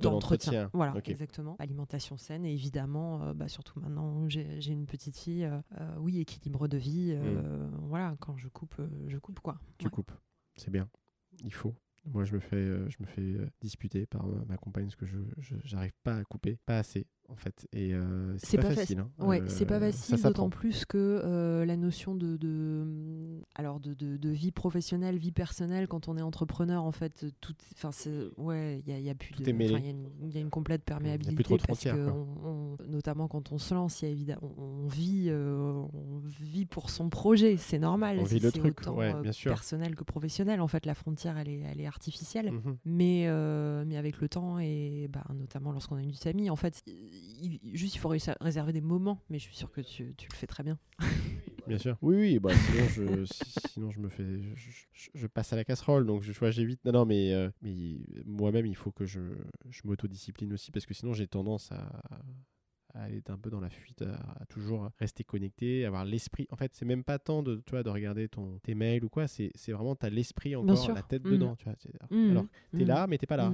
d'entretien. Voilà, exactement. Alimentation saine et évidemment, bah, surtout maintenant, j'ai une petite fille oui, équilibre de vie. Euh, mm. Voilà, quand je coupe, euh, je coupe quoi. Tu coupes, c'est bien. Il faut. Moi, je me fais, euh, je me fais disputer par ma, compagne parce que je n'arrive pas à couper, pas assez en fait. Et euh, c'est pas, pas facile. hein. Ouais, Euh, c'est pas facile, d'autant plus que euh, la notion de, de, alors de, de, de vie professionnelle, vie personnelle, quand on est entrepreneur, en fait, tout, enfin, ouais, il y a, il y a plus il y, a une- il y a une complète perméabilité, plus trop de parce frontières, que quoi. on- on- notamment quand on se lance, il y a évidemment, on, on vit, on vit pour son projet, c'est normal. On vit le truc, autant, ouais, bien sûr. personnel que professionnel. En fait, la frontière, elle est, elle est artificielle. Mhm. Mais, mais avec le temps, et bah, notamment lorsqu'on a une famille, en fait, il- juste il faut réserver des moments, mais je suis sûre que tu, tu le fais très bien. Bien sûr. Oui, oui, bah, sinon, je, si- sinon je me fais. Je, je- je passe à la casserole, donc je, vois, j'évite. Non, non, mais, euh, mais moi-même, il faut que je, je m'autodiscipline aussi, parce que sinon, j'ai tendance à, à aller un peu dans la fuite, à, à toujours rester connecté, avoir l'esprit. En fait, c'est même pas tant de, tu vois, de regarder ton, tes mails ou quoi, c'est c'est vraiment, tu as l'esprit encore, sûr. la tête dedans. Tu vois, Mhm. Alors, t'es Mhm. là, mais t'es pas là.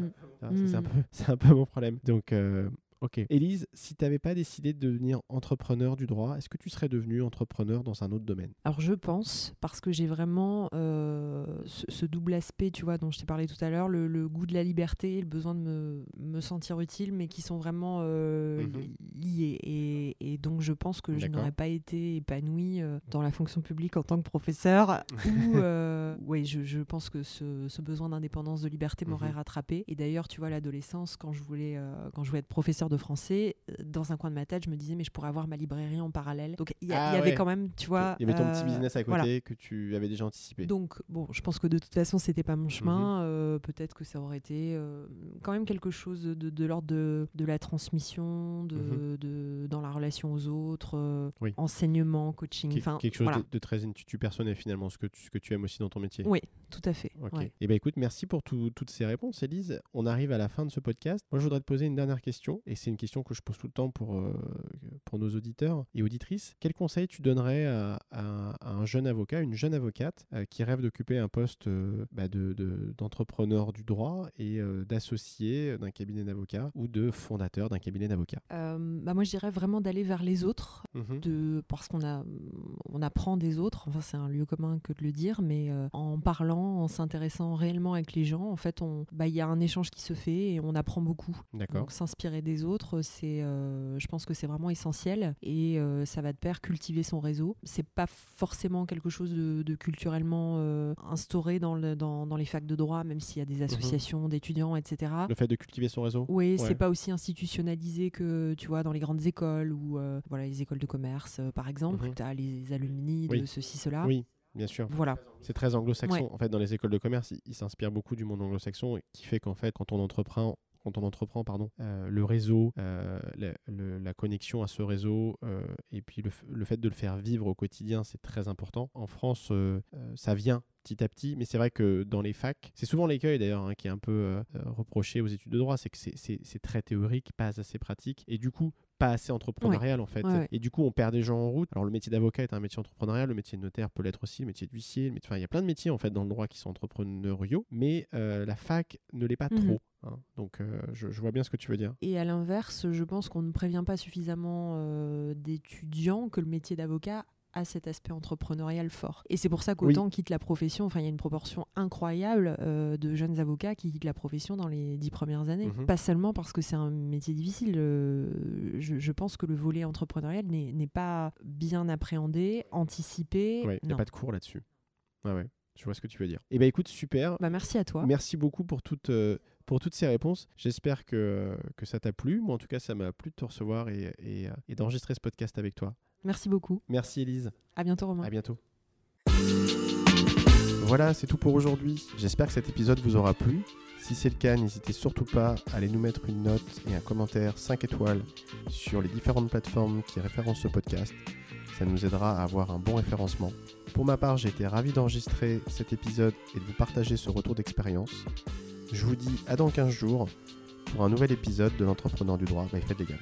C'est- un, peu- c'est un peu mon problème. Donc, euh, ok. Élise, si tu n'avais pas décidé de devenir entrepreneur du droit, est-ce que tu serais devenu entrepreneur dans un autre domaine? Alors je pense, parce que j'ai vraiment euh, ce, ce double aspect, tu vois, dont je t'ai parlé tout à l'heure, le, le goût de la liberté, le besoin de me, me sentir utile, mais qui sont vraiment euh, Mhm. li- liés. Et, et donc je pense que je n'aurais pas été épanouie euh, dans la fonction publique en tant que professeur, ou euh, ouais, je, je pense que ce, ce besoin d'indépendance, de liberté m'aurait Mhm. rattrapé. Et d'ailleurs, tu vois, l'adolescence, quand je voulais, euh, quand je voulais être professeur de français, euh, dans un coin de ma tête, je me disais, mais je pourrais avoir ma librairie en parallèle. Donc il y, Ah y avait ouais. quand même, tu vois. Il y avait ton petit euh, business à côté voilà. que tu avais déjà anticipé. Donc, bon, je pense que de toute façon, c'était pas Mhm. mon chemin. Euh, Peut-être que ça aurait été quand même quelque chose de, de l'ordre de, de la transmission, de, Mhm. de- dans la relation aux autres, Oui. enseignement, coaching. Enfin, quelque chose voilà. de, très intuitu personnel finalement, ce que, tu, ce que tu aimes aussi dans ton métier. Oui, tout à fait. Ok. ouais. Eh ben écoute, merci pour tout- toutes ces réponses, Elise. On arrive à la fin de ce podcast. Moi, je voudrais te poser une dernière question, et c'est une question que je pose tout le temps pour, euh, pour nos auditeurs et auditrices. Quel conseil tu donnerais à, à- à un jeune avocat, une jeune avocate euh, qui rêve d'occuper un poste euh, bah, de- de- d'entrepreneur du droit et d'associé d'un cabinet d'avocat ou de fondateur d'un cabinet d'avocat? Bah moi, je dirais vraiment d'aller vers les autres, Mhm. de, parce qu'on a, on apprend des autres. Enfin, c'est un lieu commun que de le dire, mais en parlant, en s'intéressant réellement avec les gens, en fait, bah, il y a un échange qui se fait et on apprend beaucoup. D'accord. Donc s'inspirer des autres, c'est, euh, je pense que c'est vraiment essentiel et euh, ça va de pair cultiver son réseau. C'est pas forcément quelque chose de, de culturellement euh, instauré dans, le, dans, dans les facs de droit, même s'il y a des associations d'étudiants, etc. Le fait de cultiver son réseau Oui, Ouais. c'est pas aussi institutionnalisé que tu vois dans les grandes écoles ou voilà les écoles de commerce par exemple. Mhm. Tu as les alumni Oui. de ceci cela. Oui, bien sûr. Voilà. C'est très anglo-saxon. Ouais. En fait, dans les écoles de commerce, ils s'inspirent beaucoup du monde anglo-saxon, qui fait qu'en fait, quand on entreprend, quand on entreprend, pardon, euh, le réseau, euh, la, le- la connexion à ce réseau, euh, et puis le, fait de le faire vivre au quotidien, c'est très important. En France, ça vient petit à petit, mais c'est vrai que dans les facs, c'est souvent l'écueil d'ailleurs hein, qui est un peu euh, reproché aux études de droit, c'est que c'est- très théorique, pas assez pratique, et du coup, pas assez entrepreneurial en fait. Ouais, ouais. Et du coup, on perd des gens en route. Alors, le métier d'avocat est un métier entrepreneurial, le métier de notaire peut l'être aussi, le métier d'huissier. métier- Enfin, il y a plein de métiers en fait dans le droit qui sont entrepreneuriaux, mais euh, la fac ne l'est pas Mhm. trop. Hein. Donc, euh, je, je vois bien ce que tu veux dire. Et à l'inverse, je pense qu'on ne prévient pas suffisamment euh, d'étudiants que le métier d'avocat a cet aspect entrepreneurial fort. Et c'est pour ça qu'autant quitte la profession, enfin il y a une proportion incroyable euh, de jeunes avocats qui quittent la profession dans les dix premières années. Mhm. Pas seulement parce que c'est un métier difficile, euh, je, je pense que le volet entrepreneurial n'est pas bien appréhendé, anticipé. Ouais, il n'y a pas de cours là-dessus. Ouais, ouais, je vois ce que tu veux dire. Eh ben écoute, super. Bah, merci à toi. Merci beaucoup pour toutes, euh, pour toutes ces réponses. J'espère que, que ça t'a plu. Moi, en tout cas, ça m'a plu de te recevoir et, et, euh, et d'enregistrer ce podcast avec toi. Merci beaucoup. Merci, Elise. À bientôt, Romain. À bientôt. Voilà, c'est tout pour aujourd'hui. J'espère que cet épisode vous aura plu. Si c'est le cas, n'hésitez surtout pas à aller nous mettre une note et un commentaire 5 étoiles sur les différentes plateformes qui référencent ce podcast. Ça nous aidera à avoir un bon référencement. Pour ma part, j'ai été ravi d'enregistrer cet épisode et de vous partager ce retour d'expérience. Je vous dis à dans 15 jours pour un nouvel épisode de l'entrepreneur du droit by Fred Légal.